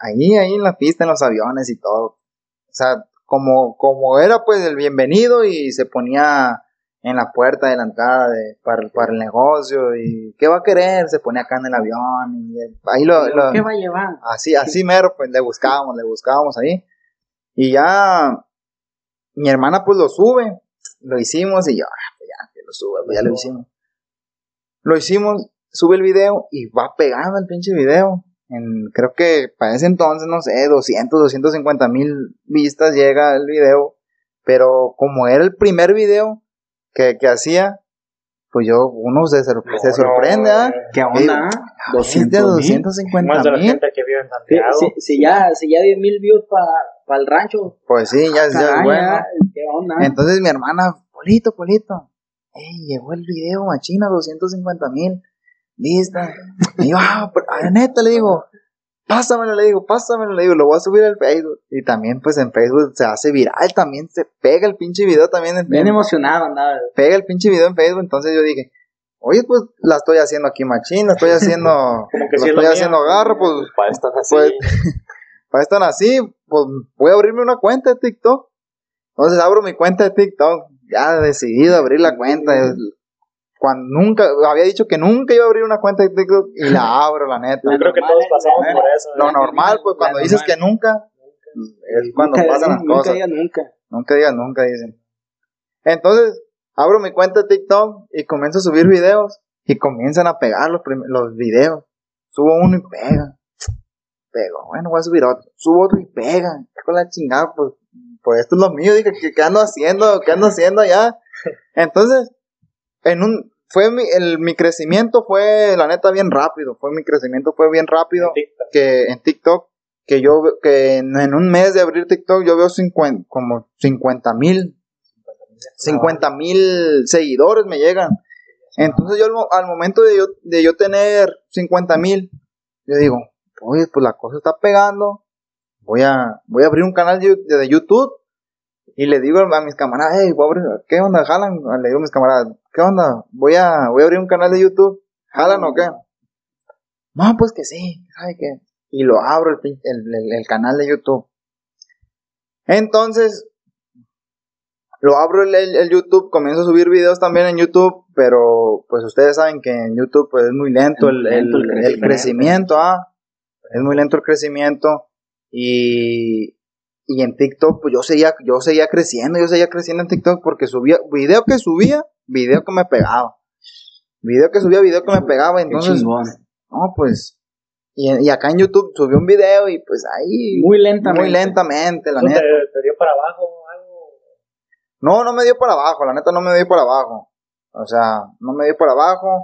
S3: Ahí, ahí en la pista, en los aviones y todo. O sea, como, como era pues el bienvenido y se ponía en la puerta de la entrada de, para, para el negocio y ¿qué va a querer? Se ponía acá en el avión y ahí lo, lo-
S1: ¿Qué va a llevar?
S3: así, así mero, pues le buscábamos, le buscábamos ahí. Y ya mi hermana pues lo sube, lo hicimos y yo, ah, pues ya, que lo sube, pues ya lo hicimos. Lo hicimos, sube el video y va pegando el pinche video. En, creo que para ese entonces, no sé, 200, 250 mil vistas llega el video. Pero como era el primer video que, que hacía, pues yo, uno se, sor- se sorprende, ¿ah?
S1: ¿Qué
S3: Digo,
S1: onda?
S3: "Ah,
S1: 200
S3: de
S1: mil.
S3: 250
S4: Más de la
S3: mil.
S4: gente que vive en Santiago.
S1: sí, si ya, si ya 10 mil views para el rancho.
S3: Pues sí, ya, ya es bueno.
S1: ¿Qué onda?
S3: Entonces mi hermana, Polito, Polito, ey, llegó el video, machina, 250 mil vistas. Y yo, ah, pero, ah, neta, le digo, pásamelo, le digo, pásamelo, le digo, lo voy a subir al Facebook. Y también, pues en Facebook se hace viral, también se pega el pinche video, también en-
S1: Bien emocionado andaba.
S3: pega el pinche video en Facebook. Entonces yo dije, oye, pues la estoy haciendo aquí, machina, estoy haciendo, [laughs]
S4: Como que
S3: lo
S4: sí es lo
S3: estoy
S4: mío.
S3: haciendo agarro, pues
S2: Para estar así.
S3: Pues, [laughs] para estar así, pues voy a abrirme una cuenta de TikTok. Entonces abro mi cuenta de TikTok. Ya decidido abrir la cuenta. Cuando nunca, había dicho que nunca iba a abrir una cuenta de TikTok y la [laughs] abro, la neta.
S4: Yo creo que todos
S1: ¿eh?
S4: pasamos por eso.
S3: Lo
S4: ¿eh?
S3: normal, pues cuando
S1: normal.
S3: dices que nunca, es cuando
S1: Nunca-
S3: pasan las
S1: nunca
S3: cosas.
S1: digas nunca.
S3: Nunca digas nunca, dicen. Entonces, abro mi cuenta de TikTok y comienzo a subir videos y comienzan a pegar los, los videos. Subo uno y pega. Pego, bueno, voy a subir otro. Subo otro y pega. Con la chingada, pues, pues esto es lo mío. Dije, ¿qué, qué ando haciendo? ¿Qué ando haciendo allá? [laughs] Entonces, en un, fue mi, el, mi crecimiento fue, la neta, bien rápido. Fue mi crecimiento fue bien rápido
S4: En
S3: que en TikTok, que yo, que en, en un mes de abrir TikTok yo veo 50, como 50 mil, 50 mil seguidores me llegan. Entonces yo al momento de yo, de yo tener 50 mil, yo digo, oye, pues la cosa está pegando, voy a, voy a abrir un canal de, de YouTube y le digo a mis camaradas, hey, voy a abrir, ¿qué onda? ¿Jalan? Le digo a mis camaradas, ¿qué onda? Voy a, voy a abrir un canal de YouTube, ¿jalan o qué? No, pues que sí, ¿sabe qué? Y lo abro el, el, el- el canal de YouTube. Entonces, lo abro el, el- el YouTube, comienzo a subir videos también en YouTube, pero pues ustedes saben que en YouTube pues es muy lento, el-
S1: el crecimiento.
S3: crecimiento, ah, es muy lento el crecimiento y, y en TikTok pues yo seguía, yo seguía creciendo, yo seguía creciendo en TikTok porque subía, video que subía, video que me pegaba, video que subía, video que me pegaba, entonces, no pues, y, y acá en YouTube subí un video y pues ahí,
S1: Muy lentamente.
S3: muy lentamente, la
S4: ¿Eso
S3: neta.
S4: te, te dio para abajo o algo?
S3: No, no me dio para abajo, la neta no me dio para abajo. O sea, no me dio para abajo.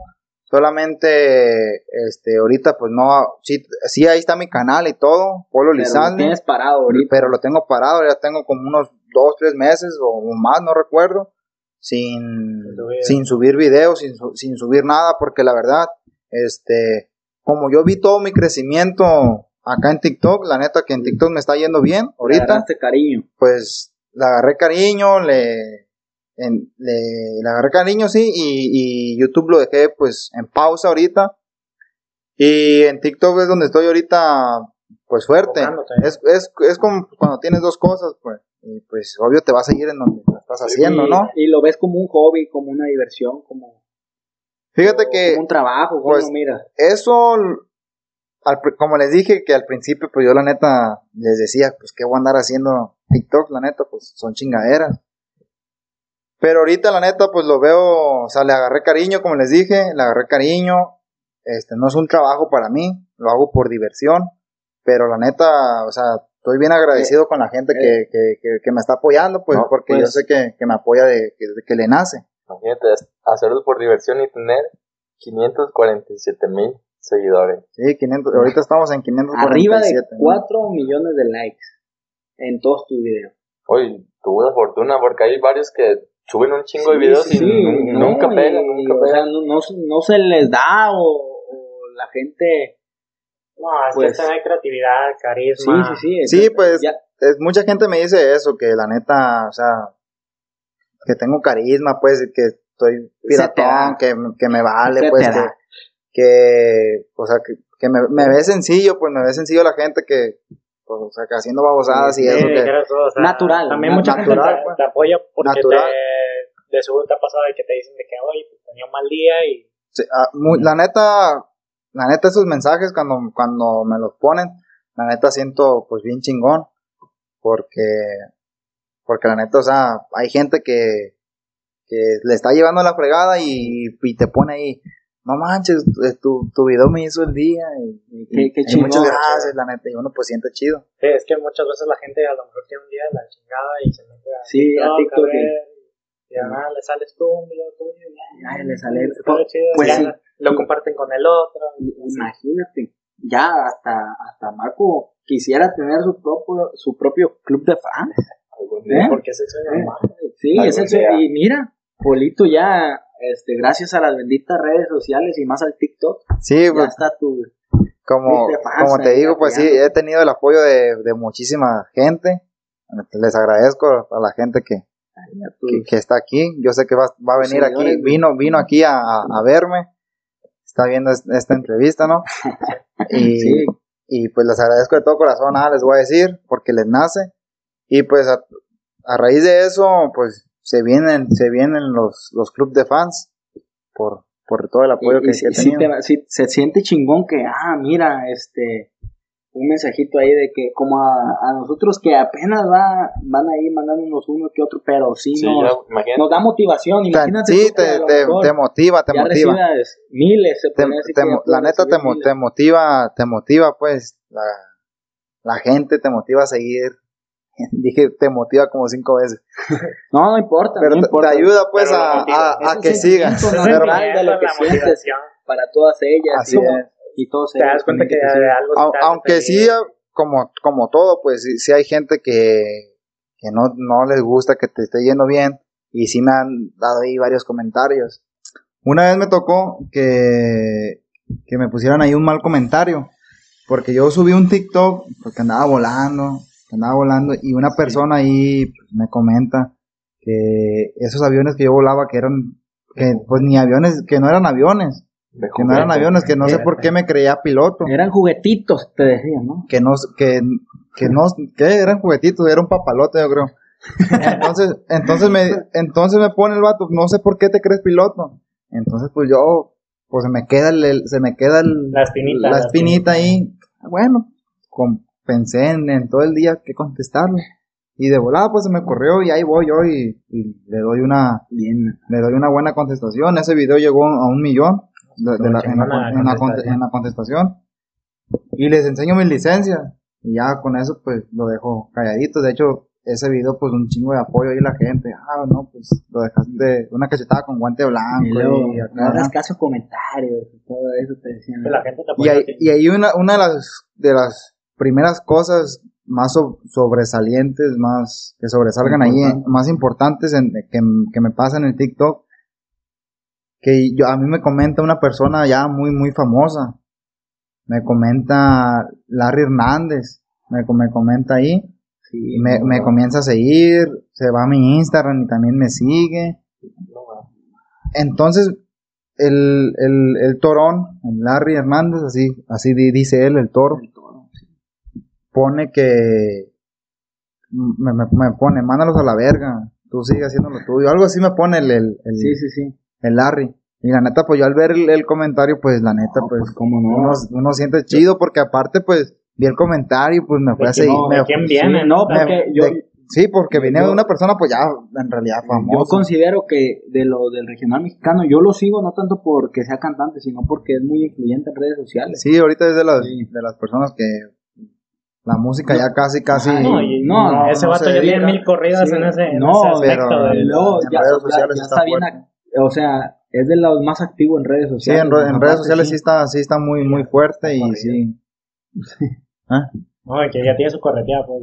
S3: Solamente, este, ahorita pues no, sí, sí ahí está mi canal y todo, Polo
S1: Pero lo tienes parado ahorita.
S3: pero lo tengo parado, ya tengo como unos dos, tres meses o más, no recuerdo, sin,
S4: subir.
S3: sin subir videos, sin, sin subir nada, porque la verdad, este, como yo vi todo mi crecimiento acá en TikTok, la neta que en TikTok me está yendo bien
S1: Le
S3: ahorita,
S1: agarraste cariño.
S3: pues le agarré cariño, le, en- le, le agarré cariño, sí, y, y YouTube lo dejé pues en pausa ahorita. Y en TikTok es donde estoy ahorita pues fuerte. Es, es, es como cuando tienes dos cosas, pues, y pues obvio te vas a seguir en donde lo estás haciendo,
S1: y,
S3: ¿no?
S1: Y lo ves como un hobby, como una diversión, como,
S3: Fíjate que
S1: como un trabajo. ¿cómo
S3: pues,
S1: lo miras?
S3: eso, al como les dije que al principio, pues yo la neta les decía, pues qué voy a andar haciendo TikTok, la neta, pues son chingaderas. Pero ahorita la neta, pues lo veo, o sea, le agarré cariño, como les dije, le agarré cariño. Este, no es un trabajo para mí, lo hago por diversión. Pero la neta, o sea, estoy bien agradecido con la gente que, que, que, que me está apoyando, pues,
S2: No,
S3: porque
S1: pues.
S3: yo sé que, que me apoya de que, que le nace.
S2: Imagínate, hacerlo por diversión y tener 547 mil seguidores.
S3: Sí, 500, ahorita estamos en 547.
S1: Arriba de
S3: ¿no?
S1: 4 millones de likes en todos tus videos.
S2: Oye, tuve la fortuna porque hay varios que suben un chingo de videos
S1: Sí,
S2: y
S1: sí,
S2: nu-
S1: no,
S2: nunca
S1: y-
S2: pegan, nunca
S1: o sea,
S2: pegan.
S1: no, no, no se les da o, o la gente...
S4: No, es
S1: Pues-
S4: que creatividad,
S1: Sí,
S4: carisma.
S1: sí, sí.
S3: Sí,
S1: entonces,
S3: pues
S1: ya-
S3: es- mucha gente me dice eso, que la neta, o sea, que tengo carisma, pues, que estoy piratón, que, que me vale,
S1: Se
S3: pues, que, o sea, que, que me, me ve sencillo, pues me ve sencillo la gente que, pues, o sea, que haciendo babosadas y eso.
S4: que
S3: Que,
S4: eres todo, o sea,
S1: Natural,
S4: También mucha gente
S3: natural,
S4: te,
S3: pues.
S4: te apoya porque
S3: Natural.
S4: te, de seguro te ha pasado de que te dicen de que, oye, pues tenía un mal día y
S3: sí, ah, muy- la neta, la neta, esos mensajes cuando, cuando me los ponen, la neta siento pues bien chingón, porque, porque la neta, o sea, hay gente que, que le está llevando la fregada y, y te pone ahí, no manches, eh, tu, tu video me hizo el día y, y-
S1: Qué- qué
S3: y
S1: chingón.
S3: muchas gracias, la neta, y uno pues siente chido.
S4: Sí, es que muchas veces la gente a lo mejor tiene un día de la chingada y se mete a
S1: Sí, a TikTok,
S4: ver, y además le sales tú un video tuyo y ya,
S1: Ay, le sale-
S4: está chido,
S1: pues
S4: ya
S1: sí.
S4: lo comparten con el otro.
S1: Imagínate, ya hasta, hasta Marco quisiera tener su propio, su propio club de fans. ¿Eh?
S4: Porque es el sueño
S1: ¿Eh? Sí, es el
S2: día.
S1: Y mira, Polito ya, este, gracias a las benditas redes sociales y más al TikTok,
S3: Sí,
S1: ya
S3: pues,
S1: está tu,
S3: como, como te digo, pues sí, he tenido el apoyo de, de muchísima gente. Les agradezco a la gente que, que, que está aquí. Yo sé que va, va a venir aquí, vino, vino aquí a, a- a verme. Está viendo es- esta entrevista, ¿no? [laughs] Y,
S1: Sí.
S3: y pues les agradezco de todo corazón, nada les voy a decir, porque les nace. Y pues a, a raíz de eso, pues se vienen, se vienen los, los clubes de fans por, por todo el apoyo
S1: y-
S3: que
S1: y
S3: sí
S1: te- sí se siente chingón que, ah, mira, este, un mensajito ahí de que como a, a nosotros que apenas va, van ahí mandándonos uno que otro, pero sí,
S2: Sí,
S1: nos,
S2: ya, imagínate.
S1: nos da motivación, imagínate
S3: sí, te, te, te motiva, te
S1: ya
S3: motiva.
S1: miles, se
S3: Te-
S1: decir
S3: la neta te,
S1: miles.
S3: te motiva, te motiva pues la, la gente te motiva a seguir. [laughs] Dije te motiva como cinco veces.
S1: No, no importa,
S3: Pero
S1: no
S3: te,
S1: importa.
S3: te ayuda pues
S4: Pero
S3: a, a,
S1: Es
S3: que sigas.
S1: sentimiento, de lo que
S4: la
S1: sientes.
S4: motivación.
S1: para todas ellas
S3: Así
S1: y,
S3: es.
S1: y todos
S4: Te das cuenta que
S1: siguen.
S4: algo
S3: aunque sí, como, como todo, pues sí, sí hay gente que, que no, no les gusta que te esté yendo bien. Y sí me han dado ahí varios comentarios. Una vez me tocó que, que me pusieran ahí un mal comentario. Porque yo subí un TikTok porque andaba volando, que andaba volando, y una persona ahí pues, me comenta que esos aviones que yo volaba que eran, que pues ni aviones, que no eran aviones,
S2: De
S3: que no eran aviones, que no sé por qué me creía piloto
S1: Eran juguetitos, te decían, ¿no?
S3: que no, que, que no, que eran juguetitos, era un papalote, yo creo. [laughs] Entonces, entonces me, entonces me pone el vato, no sé por qué te crees piloto. Entonces, pues yo, pues se me queda el, el- se me queda el-
S4: La espinita,
S3: la
S4: la
S3: espinita ahí. Bueno, con- pensé en, en todo el día que contestarle. Y de volada, pues se me corrió y ahí voy yo y, y le doy una,
S1: Bien.
S3: le doy una buena contestación. Ese video llegó a un millón de- de la- en, la, en la en la contestación. Y les enseño mis licencias. Y ya con eso, pues lo dejo calladito. De hecho, ese video, pues un chingo de apoyo ahí la gente. Ah, no, pues lo dejaste una cachetada con guante blanco.
S1: Y luego,
S3: y acá,
S1: no hagas caso a comentarios y todo eso te decían.
S4: La gente te
S3: Y ahí, y ahí una, una de las, de las primeras cosas más so- sobresalientes, más que sobresalgan ahí, más importantes en- que, que me pasan en el TikTok, que yo, a mí me comenta una persona ya muy, muy famosa. Me comenta Larry Hernández, me, me comenta ahí,
S1: Sí,
S3: y me,
S1: no,
S3: me comienza a seguir, se va a mi Instagram y también me sigue. Entonces, el, el, el torón, el Larry Hernández, así, así di- dice él, el toro, pone que me, me, me pone, mándalos a la verga, tú sigue haciendo lo tuyo, algo así me pone el, el, el,
S1: Sí, sí, sí.
S3: el Larry. Y la neta, pues yo al ver el, el comentario, pues la neta,
S1: No,
S3: pues,
S1: pues, cómo no.
S3: uno, uno siente chido porque aparte, pues, vi el comentario, pues me fue a seguir.
S4: no,
S3: me-
S4: ¿De quién
S1: Sí,
S4: viene?
S1: no, porque yo,
S3: de- sí, porque viene
S1: yo-
S3: de una persona, pues ya, en realidad
S1: yo
S3: famosa.
S1: considero que de lo del regional mexicano, yo lo sigo no tanto porque sea cantante, sino porque es muy influyente en redes sociales.
S3: Sí, ahorita es de las,
S1: Sí.
S3: de las personas que la música ya casi, casi.
S4: No,
S1: No,
S3: no,
S4: ese
S3: no
S4: vato ya tiene mil corridas
S1: Sí.
S4: en ese, en
S1: No,
S4: ese aspecto.
S3: pero- en
S1: ya,
S3: redes sociales
S1: ya
S3: está
S1: está bien,
S3: fuerte.
S1: o sea, es de los más activos en redes
S3: Sí,
S1: sociales.
S3: en, re- en
S1: aparte,
S3: redes sociales sí está, sí está muy, muy fuerte y sí. [laughs] ¿Ah?
S4: No, que ya tiene su correteada, pues.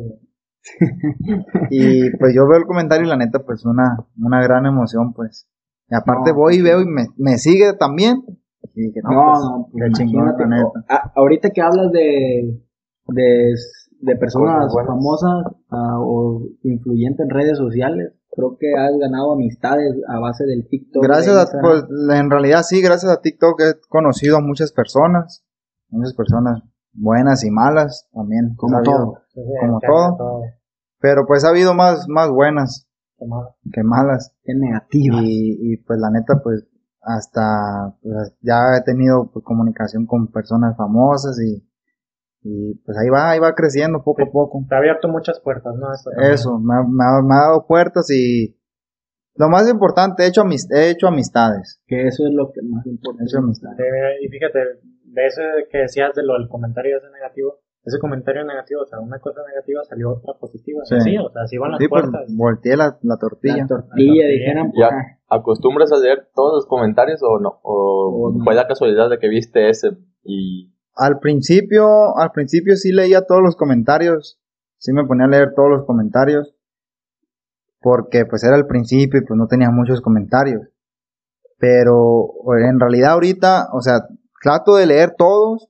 S4: [laughs]
S3: Y pues yo veo el comentario y la neta, pues una, una gran emoción, pues. Y aparte
S1: No,
S3: voy y
S1: sí.
S3: veo y me, me sigue también. Y dije, no,
S1: No,
S3: pues,
S1: no, pues
S3: qué chingón,
S1: imagínate.
S3: la neta.
S1: A- ahorita que hablas de, de, de personas famosas ah, o influyentes en redes sociales, creo que has ganado amistades a base del TikTok.
S3: Gracias
S1: de
S3: a, pues, en realidad sí, gracias a TikTok he conocido a muchas personas, muchas personas buenas y malas también.
S1: Como
S3: Ha
S1: todo.
S4: Sí, sí,
S3: Como
S4: que
S3: todo. pero pues ha habido más, más buenas que malas.
S1: Qué negativa.
S3: Y, y pues la neta, pues hasta pues, ya he tenido pues, comunicación con personas famosas y, y pues ahí va, ahí va creciendo poco a poco.
S4: Te ha abierto muchas puertas, ¿no? También.
S3: Eso, me ha, me ha- me ha dado puertas y lo más importante, he hecho, amis- he hecho amistades.
S1: Que eso es lo que más importa.
S3: He hecho amistades.
S4: Mira, y fíjate, de ese que decías de lo del comentario ese negativo, ese comentario negativo, o sea, una cosa negativa salió otra positiva.
S3: Sí.
S4: Sí, o sea, así van las
S3: Sí, pues
S4: puertas.
S3: volteé la, la tortilla.
S1: La tortilla, dijeran.
S2: ¿Ya
S1: pues,
S2: acostumbras a leer todos los comentarios o no? ¿O
S1: O no.
S2: fue la casualidad de que viste ese y
S3: Al principio, al principio sí leía todos los comentarios, sí me ponía a leer todos los comentarios, porque pues era el principio y pues no tenía muchos comentarios. Pero en realidad ahorita, o sea, trato de leer todos,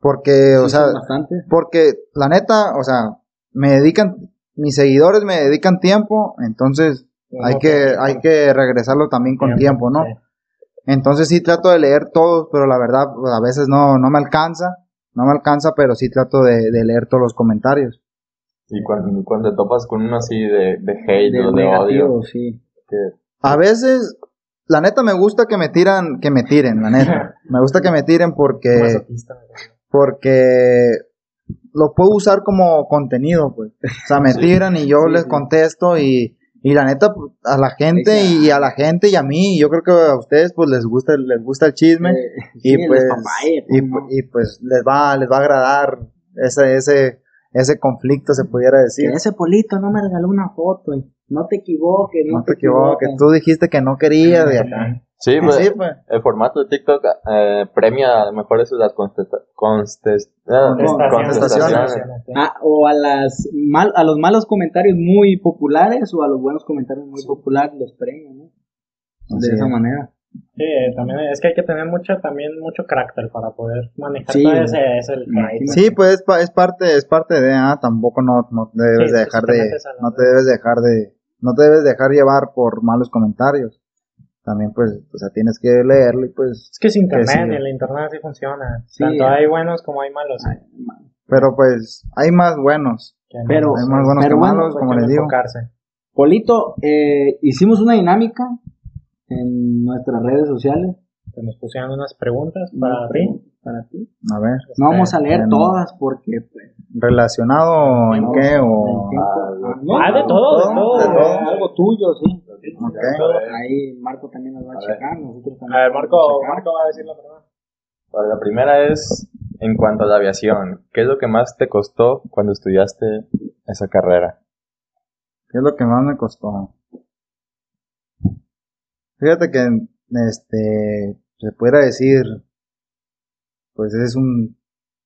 S3: porque, o sea,
S1: bastante.
S3: porque la neta, o sea, me dedican, mis seguidores me dedican tiempo, entonces hay
S4: No,
S3: que, hay que regresarlo también con tiempo, ¿no?
S4: Sí.
S3: Entonces sí trato de leer todos, pero la verdad pues, a veces no, no me alcanza, no me alcanza, pero sí trato de, de leer todos los comentarios.
S2: y cuando, cuando te topas con uno así de, de hate
S1: De
S2: o de
S1: negativo,
S2: odio?
S1: sí.
S2: que-
S3: A veces, la neta me gusta que me tiran, que me tiren, la neta. [laughs] Me gusta que me tiren porque, porque lo puedo usar como contenido, pues. O sea, me
S2: Sí.
S3: tiran y yo
S1: Sí,
S3: les
S1: sí.
S3: contesto y, y la neta, pues, a la gente y a la gente y a mí, yo creo que a ustedes pues les gusta, les gusta el chisme.
S1: Eh,
S3: y
S1: sí,
S3: pues y,
S1: ¿cómo
S3: pu-
S1: no?
S3: y, pues les va les va a agradar ese ese ese conflicto se pudiera decir
S1: Que ese polito no me regaló una foto. y No te equivoques, no,
S3: no te equivoques tú dijiste que no querías de acá
S2: Sí, pues,
S3: sí pues
S2: el formato de TikTok eh, premia a lo mejor eso las contesta- contest- ah,
S3: Contestaciones.
S2: contestaciones.
S4: sí.
S1: Ah, o a las mal, a los malos comentarios muy populares o a los buenos comentarios muy populares los premian, ¿no? De esa
S3: es.
S1: manera.
S4: Sí, eh, también es que hay que tener mucho, también mucho carácter para poder manejar
S1: Sí.
S4: todo ese, ese el
S3: sí pues es, pa- es parte es parte de ah, tampoco no no te debes
S4: Sí,
S3: de
S4: sí,
S3: dejar de no te debes dejar de no te debes dejar llevar por malos comentarios también pues o sea tienes que leerlo y pues
S4: Es que es internet,
S3: sí.
S4: y el internet así funciona.
S1: Sí,
S4: Tanto hay buenos como hay malos.
S3: Pero pues hay más buenos
S4: Que
S1: Pero-
S3: hay más buenos
S1: pero
S3: que malos como
S4: que
S3: les digo
S4: enfocarse.
S1: Polito, eh, hicimos una dinámica en nuestras redes sociales.
S4: Que nos pusieron unas preguntas para ti.
S1: Para ti.
S3: a ver
S1: No vamos a leer
S3: bueno.
S1: todas porque, pues.
S3: relacionado en qué o
S2: Ah,
S1: no,
S4: Ah, de todo, de todo.
S3: de todo.
S1: Algo tuyo, sí.
S3: Ok.
S1: Ahí Marco también nos va a,
S2: A ver.
S1: checar. Nosotros también
S4: A ver,
S1: vamos
S4: Marco,
S1: a checar.
S4: Marco va a decir la primera.
S2: Bueno, la primera es en cuanto a la aviación. ¿Qué es lo que más te costó cuando estudiaste esa carrera?
S3: ¿Qué es lo que más me costó? Fíjate que, este, se pudiera decir, pues es un,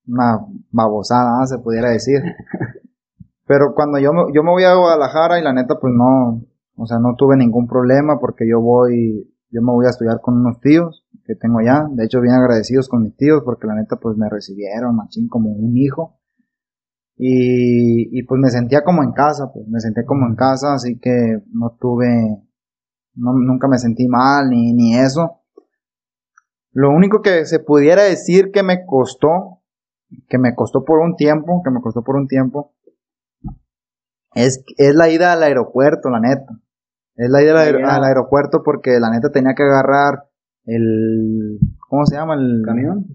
S3: una babosada, se pudiera decir. [laughs] Pero cuando yo me, yo me voy a Guadalajara y la neta, pues no, o sea, no tuve ningún problema porque yo voy, yo me voy a estudiar con unos tíos que tengo allá. De hecho, bien agradecidos con mis tíos porque la neta, pues me recibieron, machín, como un hijo. Y, y pues me sentía como en casa, pues me sentía como en casa, así que no tuve, no, nunca me sentí mal ni, ni eso. Lo único que se pudiera decir que me costó, que me costó por un tiempo, que me costó por un tiempo, es, es la ida al aeropuerto, la neta. Es la ida al, aer- al aeropuerto porque la neta tenía que agarrar el, ¿cómo se llama? El
S1: ¿Camión?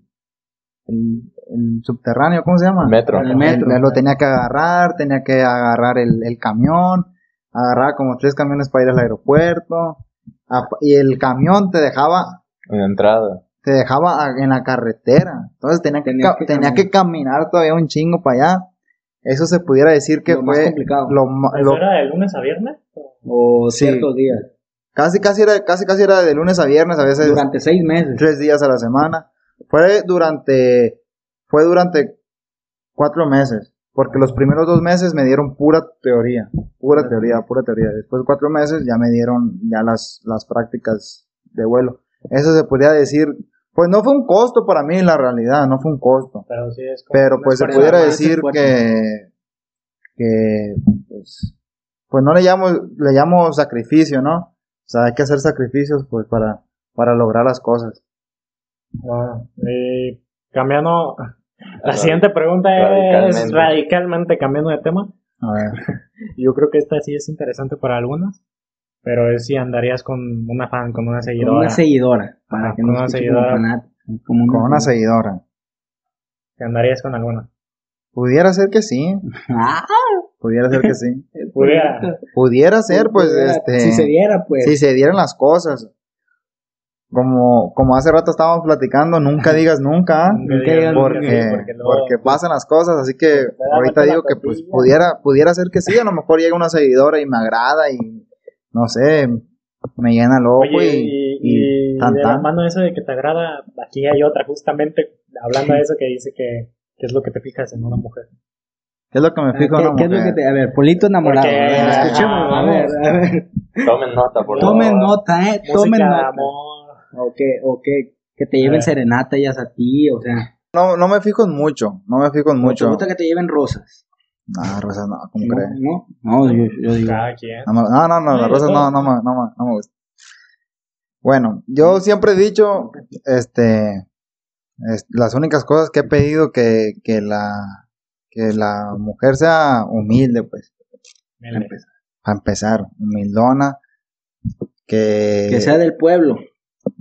S3: El, el subterráneo, ¿cómo se llama?
S2: Metro.
S1: El metro.
S3: Lo tenía que agarrar, tenía que agarrar el, el camión, agarrar como tres camiones para ir al aeropuerto, y el camión te dejaba,
S2: En la entrada.
S3: Te dejaba en la carretera, entonces tenía que, tenía
S1: caminar.
S3: que caminar todavía un chingo para allá. Eso se pudiera decir que
S1: Lo más
S3: fue
S1: complicado.
S3: lo, ma-
S4: ¿Eso
S3: lo-
S4: era de lunes a viernes?
S1: O
S3: Sí.
S1: ciertos días.
S3: casi casi era casi casi era de lunes a viernes, a veces
S1: Durante seis meses.
S3: tres días a la semana. Fue durante, fue durante cuatro meses, porque los primeros dos meses me dieron pura teoría, pura teoría, pura teoría. Después de cuatro meses ya me dieron ya las, las prácticas de vuelo. Eso se podría decir, pues no fue un costo para mí, la realidad, no fue un costo.
S4: Pero sí es como
S3: Pero pues se pudiera decir que, que, pues, pues no le llamo, le llamo sacrificio, ¿no? O sea, hay que hacer sacrificios, pues, para, para lograr las cosas.
S4: Bueno, y cambiando, La siguiente pregunta es
S2: Radicalmente.
S4: radicalmente cambiando de tema.
S3: A ver. [laughs]
S4: Yo creo que esta sí es interesante para algunos, pero es si andarías con una fan, con una
S1: Con
S4: seguidora.
S1: una seguidora. Para que
S4: con
S1: no
S4: una seguidora.
S1: como fanat- como
S3: Con una seguidora.
S4: Si andarías con alguna.
S3: Pudiera ser que sí.
S1: Ah, [laughs]
S3: Pudiera ser que sí. [laughs]
S4: Pudiera.
S3: Pudiera ser, pues,
S1: Pudiera,
S3: este.
S1: Si se diera, pues.
S3: si se dieran las cosas. Como, como hace rato estábamos platicando, nunca [laughs] digas nunca.
S4: Nunca digas
S1: digas
S4: nunca,
S3: porque,
S4: sí, porque luego-
S3: porque pasan las cosas, así que ahorita digo que pues pudiera, pudiera ser que sí, a lo mejor llega una seguidora y me agrada y no sé, me llena el ojo
S4: Oye,
S3: y,
S4: y, y
S3: tan,
S4: de la mano de eso de que te agrada, aquí hay otra, justamente hablando de eso que dice que, que es lo que te fijas en una mujer.
S3: ¿qué es lo que me
S1: Ah,
S3: fijo en
S1: ¿Qué,
S3: una
S1: qué es lo
S3: mujer?
S1: que te.? A ver, Polito enamorado.
S4: Porque-
S1: a ver,
S3: Ah,
S1: escuchemos. A ver, a ver.
S2: Tomen nota, por favor.
S1: Tomen nota, eh. Tomen
S4: Música de
S1: nota.
S4: amor.
S1: O que, o que, que te lleven serenata ellas a ti, o sea.
S3: No, no me fijo en mucho, no me fijo en
S1: ¿Te
S3: mucho.
S1: gusta que te lleven rosas?
S3: No, rosas no, ¿cómo
S1: No,
S3: crees?
S1: no, no, yo, yo digo.
S4: Cada quien.
S3: No, me- no, no, no, rosas no, no, me, no, me, no me gusta. Bueno, yo siempre he dicho, este, es- las únicas cosas que he pedido que, que la, que la mujer sea humilde, pues, para empezar, humildona, que,
S1: Que sea del pueblo.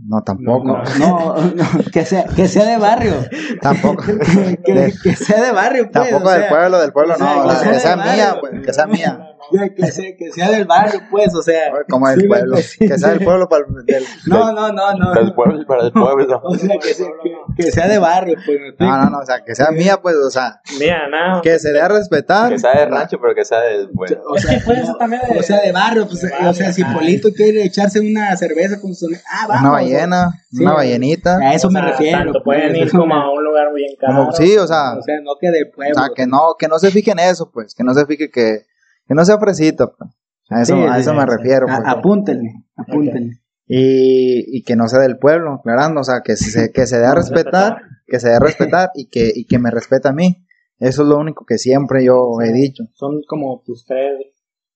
S3: No tampoco,
S1: No, no, no, que sea, que sea de barrio.
S3: tampoco, [laughs]
S1: que, sea de barrio, pues.
S3: tampoco
S1: o
S3: del pueblo, del pueblo
S1: o sea,
S3: no,
S1: que sea
S3: que sea mía, pues, que sea mía,
S1: Que, que sea, que sea del barrio, pues, o sea.
S3: como
S1: sí
S3: del
S1: me
S3: pueblo, que sea del pueblo para el, del,
S1: No, no, no, no.
S2: Del pueblo para el pueblo.
S1: O sea, que sea, que, que sea de barrio, pues. ¿me
S3: no, no, no, o sea, que sea mía, pues, o sea,
S4: Mira, nada.
S3: que se dé a respetar,
S2: Que sea de rancho, pero que sea del pueblo.
S1: O
S4: Es
S1: sea,
S4: que puede ser también de-
S1: o sea, de barrio, pues,
S4: de
S1: o sea,
S4: barrio,
S1: si. Polito quiere echarse una cerveza con su... Ah, vamos.
S3: una ballena,
S1: Sí.
S3: una ballenita,
S1: A eso
S4: O
S1: me
S4: sea,
S1: refiero.
S4: Tanto pueden
S1: pues,
S4: ir como a un lugar bien caro.
S3: como, sí, o sea,
S1: O sea, no que del
S3: O
S1: pueblo.
S3: sea, que no, que no se fije en eso, pues, que no se fije que, que no sea fresita, pues. A eso,
S1: Sí,
S3: a
S1: sí,
S3: eso me
S1: sí.
S3: refiero,
S1: A- apúntenle, apúntenle.
S3: Y, y que no sea del pueblo, aclarando, o sea, que se, que se dé a [laughs] respetar, que se dé a respetar y que, y que me respete a mí. Eso es lo único que siempre yo he dicho.
S4: Son como tus tres,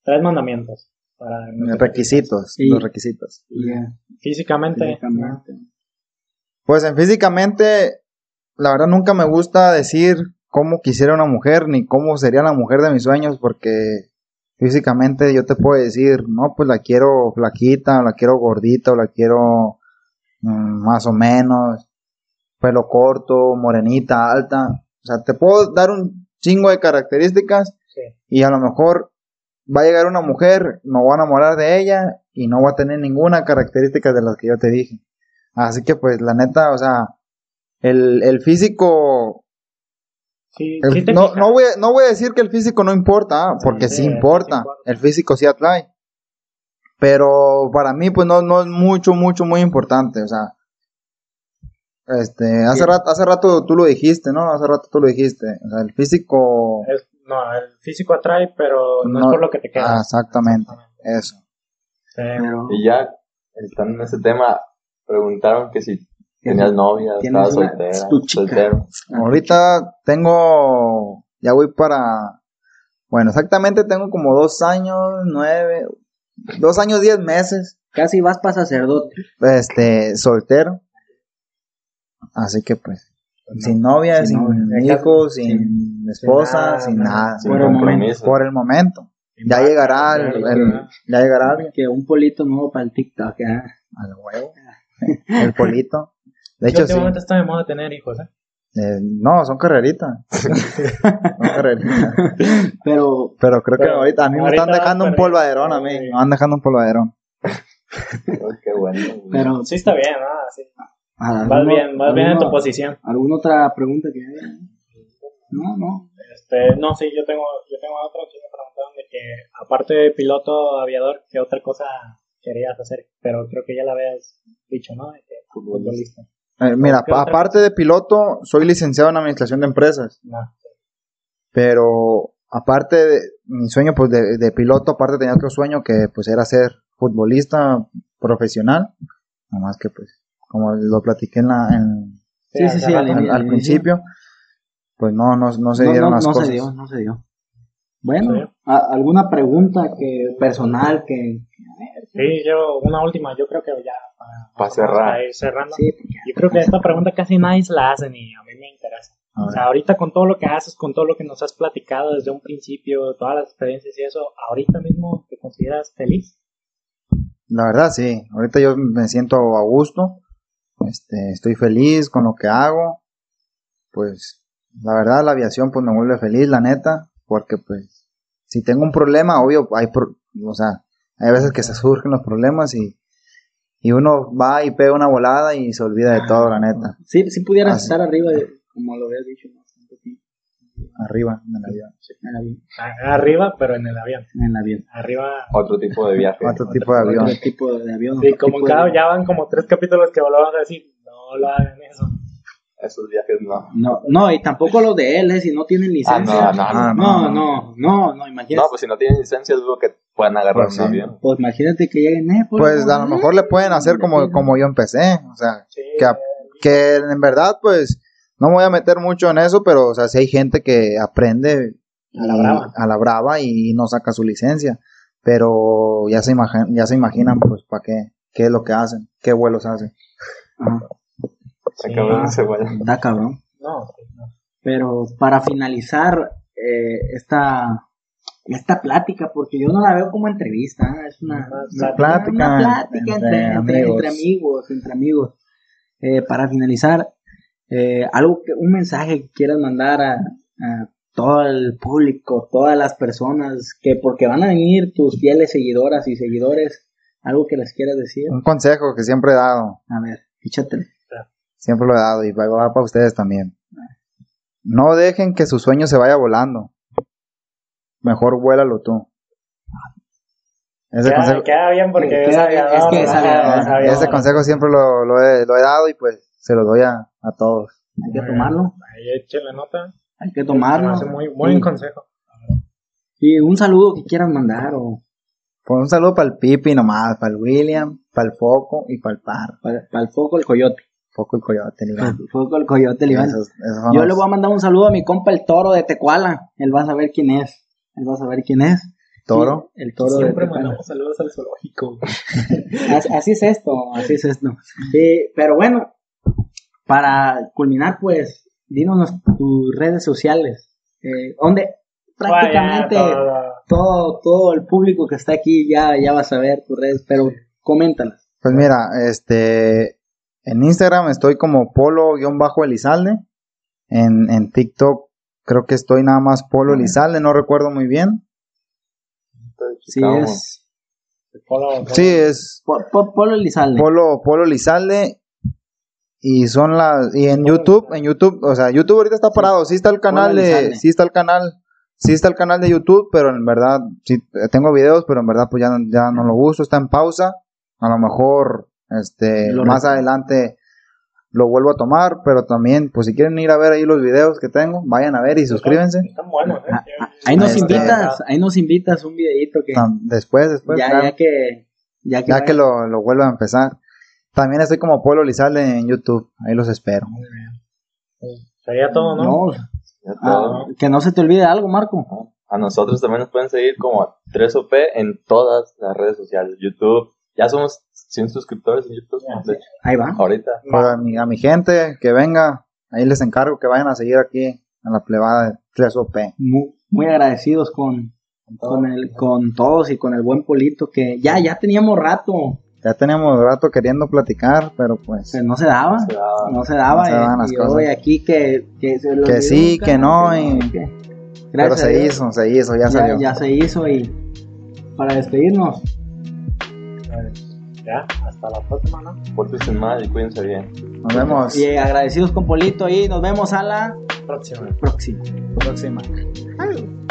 S4: tres mandamientos. Para
S3: requisitos, los requisitos.
S4: Físicamente.
S1: directamente.
S3: Pues en físicamente, la verdad nunca me gusta decir cómo quisiera una mujer ni cómo sería la mujer de mis sueños porque físicamente yo te puedo decir, no, pues la quiero flaquita, o la quiero gordita, o la quiero mm, más o menos, pelo corto, morenita, alta. O sea, te puedo dar un chingo de características
S4: Sí.
S3: y a lo mejor va a llegar una mujer, me voy a enamorar de ella y no va a tener ninguna característica de las que yo te dije. Así que pues la neta, o sea, el, el físico,
S4: Sí,
S3: el-
S4: sí te
S3: no, no, voy, a- no voy a decir que el físico no importa, ah, porque
S4: Sí,
S3: sí,
S4: sí,
S3: importa,
S4: sí importa.
S3: el físico sí atrae. Pero para mí pues no, no es mucho, mucho, muy importante, o sea, este, hace
S1: Sí.
S3: rato, hace rato tú lo dijiste, ¿no? Hace rato tú lo dijiste, o sea, el físico,
S4: no, el físico atrae, pero no,
S3: No,
S4: es por lo que te queda.
S3: ah, exactamente, eso.
S4: Sí.
S1: Pero
S2: Y ya, estando en ese tema, preguntaron que si tenías novia, estabas soltera, soltero.
S3: Ahorita tengo, ya voy para, bueno, exactamente tengo como dos años, nueve, dos años, diez meses,
S1: casi vas para sacerdote.
S3: este, soltero. Así que pues, sin novia,
S1: sin
S3: sin,
S1: novia.
S3: hijos, sin esposa,
S4: nada,
S3: sin
S4: nada.
S3: nada.
S2: Sin
S1: Por el
S2: compromiso.
S3: Por el momento. Ya llegará el, el- ya llegará alguien.
S1: Que un polito nuevo para el TikTok, ¿eh?
S3: Al huevo. [laughs] El polito. De hecho, sí.
S4: últimamente está de moda tener hijos, ¿eh?
S3: Eh, no, son carreritas. [laughs] son carreritas.
S1: Pero,
S3: Pero creo que
S4: Pero
S3: ahorita a mí me están dejando un polvaderón a mí.
S4: Sí.
S3: Me van dejando un polvaderón.
S2: Qué bueno. güey.
S1: pero.
S4: Sí está bien, ¿no? Sí.
S1: ¿alguno-
S4: Vas bien, vas bien en tu posición.
S1: ¿Alguna otra pregunta que haya? No, no.
S4: Este, no, sí, yo tengo, yo tengo otra que me preguntaron de que, aparte de piloto aviador, ¿qué otra cosa querías hacer? Pero creo que ya la habías dicho, ¿no? De que futbolista.
S3: Eh, mira,
S4: ¿Qué otra
S3: aparte de piloto, soy licenciado en administración de empresas.
S4: No.
S3: Pero aparte de mi sueño pues de, de piloto, aparte tenía otro sueño que pues era ser futbolista profesional. Nada más que pues, como lo platiqué en la, en-
S1: Sí, sí, sí,
S4: al
S3: principio, pues no, no, no se dieron
S1: no,
S3: las
S1: no
S3: cosas.
S1: se dio, no se dio. Bueno,
S4: Sí.
S1: ¿a- ¿alguna pregunta que personal que...
S4: Sí, yo, una última, yo creo que ya para,
S2: Pa' cerrar.
S4: para ir cerrando.
S1: Sí,
S4: Yo creo que esta pregunta casi nadie se la hace ni a mí me interesa. O sea, ahorita con todo lo que haces, con todo lo que nos has platicado desde un principio, todas las experiencias y eso, ahorita mismo te consideras feliz.
S3: La verdad, sí. Ahorita yo me siento a gusto. Este, estoy feliz con lo que hago. Pues, la verdad, la aviación pues me vuelve feliz, la neta. Porque pues, si tengo un problema, obvio, hay, pro- o sea, hay veces que se surgen los problemas y, y uno va y pega una volada y se olvida de todo, la neta.
S1: Sí, sí pudieras
S3: Ah,
S1: estar arriba, de, como lo habías dicho, ¿no?
S3: Arriba, en el avión.
S1: En el avión.
S4: A- Arriba, pero en el avión.
S1: En el avión.
S4: Arriba.
S2: Otro tipo de viaje.
S3: Otro tipo de avión.
S1: Otro tipo de avión.
S4: Sí, como en
S1: tipo de-
S4: cada, ya van como tres capítulos que volvamos a decir, no lo hagan eso.
S2: Esos viajes no.
S1: No, no, y tampoco los de él, ¿eh? Si no tienen
S2: Ah,
S1: licencia.
S2: no, no,
S3: Ah,
S1: no, no, no, no, imagínate.
S2: No, pues si no tienen licencia, dudo que puedan agarrar
S3: Pues
S2: un
S3: sí.
S2: avión.
S1: Pues imagínate que lleguen, eh,
S3: Pues a lo mejor le pueden hacer como, como yo empecé. O sea,
S4: Sí,
S3: que, que en verdad, pues, no me voy a meter mucho en eso, pero, o sea, si hay gente que aprende
S4: A la brava.
S3: a la brava y no saca su licencia, pero ya se, imagi- ya se imaginan, pues, para qué, qué es lo que hacen, qué vuelos hacen.
S1: Ajá,
S2: Se acabó ese vuelo.
S1: Está cabrón.
S4: No, no.
S1: Pero para finalizar eh, esta esta plática, porque yo no la veo como entrevista, es una,
S4: Una
S3: plática
S1: una plática entre,
S3: amigos.
S1: entre amigos, entre amigos. Eh, para finalizar, eh, algo que, un mensaje que quieras mandar a, a todo el público, todas las personas que porque van a venir tus fieles seguidoras y seguidores, algo que les quieras decir.
S3: Un consejo que siempre he dado,
S1: A ver, échatelo.
S3: siempre lo he dado y va, va para ustedes también. No dejen que su sueño se vaya volando. Mejor vuélalo tú. Ese
S4: Queda,
S3: consejo,
S4: queda bien porque
S1: Queda
S4: es
S1: es que es
S4: es aviador.
S3: ese consejo siempre lo, lo he, lo he dado y pues se lo doy a, a todos.
S1: Hay que tomarlo,
S4: Ahí échale nota.
S1: hay que tomarlo.
S4: hace muy buen
S1: Sí.
S4: consejo.
S1: Y un saludo que quieran mandar o
S3: Pues un saludo para el Pipi nomás, para el William, para el Foco y para el Par.
S1: para, el foco el coyote.
S3: Foco y Coyote,
S1: el foco el coyote el Iván.
S3: Esos- esos son
S1: Yo
S3: los-
S1: le voy a mandar un saludo a mi compa el toro de Tecuala. Él va a saber quién es. Él va a saber quién es.
S3: Toro.
S1: Sí, el toro
S4: Siempre
S1: de
S4: mandamos saludos al zoológico. [laughs]
S1: Así, así es esto, así es esto. Pero bueno, para culminar, pues, dinos nos- tus redes sociales. Eh, donde prácticamente
S4: Vaya, todo.
S1: todo, todo el público que está aquí ya, ya va a saber tus redes, pero coméntalas.
S3: Pues mira, este, en Instagram estoy como polo-elizalde. En, en TikTok creo que estoy nada más polo elizalde, no recuerdo muy bien.
S1: Sí, es
S4: Polo- polo-
S3: Sí, es
S1: Po- Po- Polo Elizalde.
S3: polo, polo elizalde. Y son las, y en YouTube, en YouTube, o sea, YouTube ahorita está parado, sí está el canal de, sí está el canal, sí está el canal de YouTube, pero en verdad, sí, tengo videos, pero en verdad pues ya, ya no lo uso, está en pausa, a lo mejor, este,
S1: Lo
S3: más adelante lo vuelvo a tomar, pero también, pues si quieren ir a ver ahí los videos que tengo, vayan a ver y suscríbanse,
S4: Están buenos, ¿eh?
S1: Ah, ah, Ahí nos
S3: Este-
S1: invitas, ahí nos invitas un videito que
S3: Tam- después, después,
S1: ya,
S3: claro,
S1: ya que ya que,
S3: ya que lo, lo vuelva a empezar. También estoy como Polo Lizalde en YouTube, ahí los espero.
S4: Sería todo, ¿no?
S1: no,
S2: Ya
S1: ah,
S2: todo.
S1: que no se te olvide algo, Marco.
S2: A nosotros también nos pueden seguir como 3OP en todas las redes sociales. YouTube. Ya somos 100 suscriptores en YouTube. De hecho,
S1: Ahí va.
S2: ahorita.
S3: Pues a, mi, a mi gente que venga, ahí les encargo que vayan a seguir aquí en la plebada de 3OP.
S1: Muy, muy agradecidos con con el con todos y con el buen Polito que ya ya teníamos rato,
S3: Ya teníamos rato queriendo platicar, pero pues
S1: pero no se daba.
S2: Se daba.
S1: No se daba,
S3: No se
S1: eh,
S3: daban las
S1: y
S3: cosas.
S1: hoy aquí que, que, se lo
S3: Que sí,
S1: nunca,
S3: que no, y-
S1: que-
S3: pero
S1: gracias a
S3: se hizo, se hizo, ya
S1: ya,
S3: salió.
S1: ya se hizo y para despedirnos,
S4: Ya, hasta la próxima, ¿no?
S2: Pórtense mal y cuídense bien.
S3: Nos vemos
S1: y agradecidos con Polito y nos vemos a la
S4: Próxima.
S1: próxima.
S3: próxima.
S1: Ay.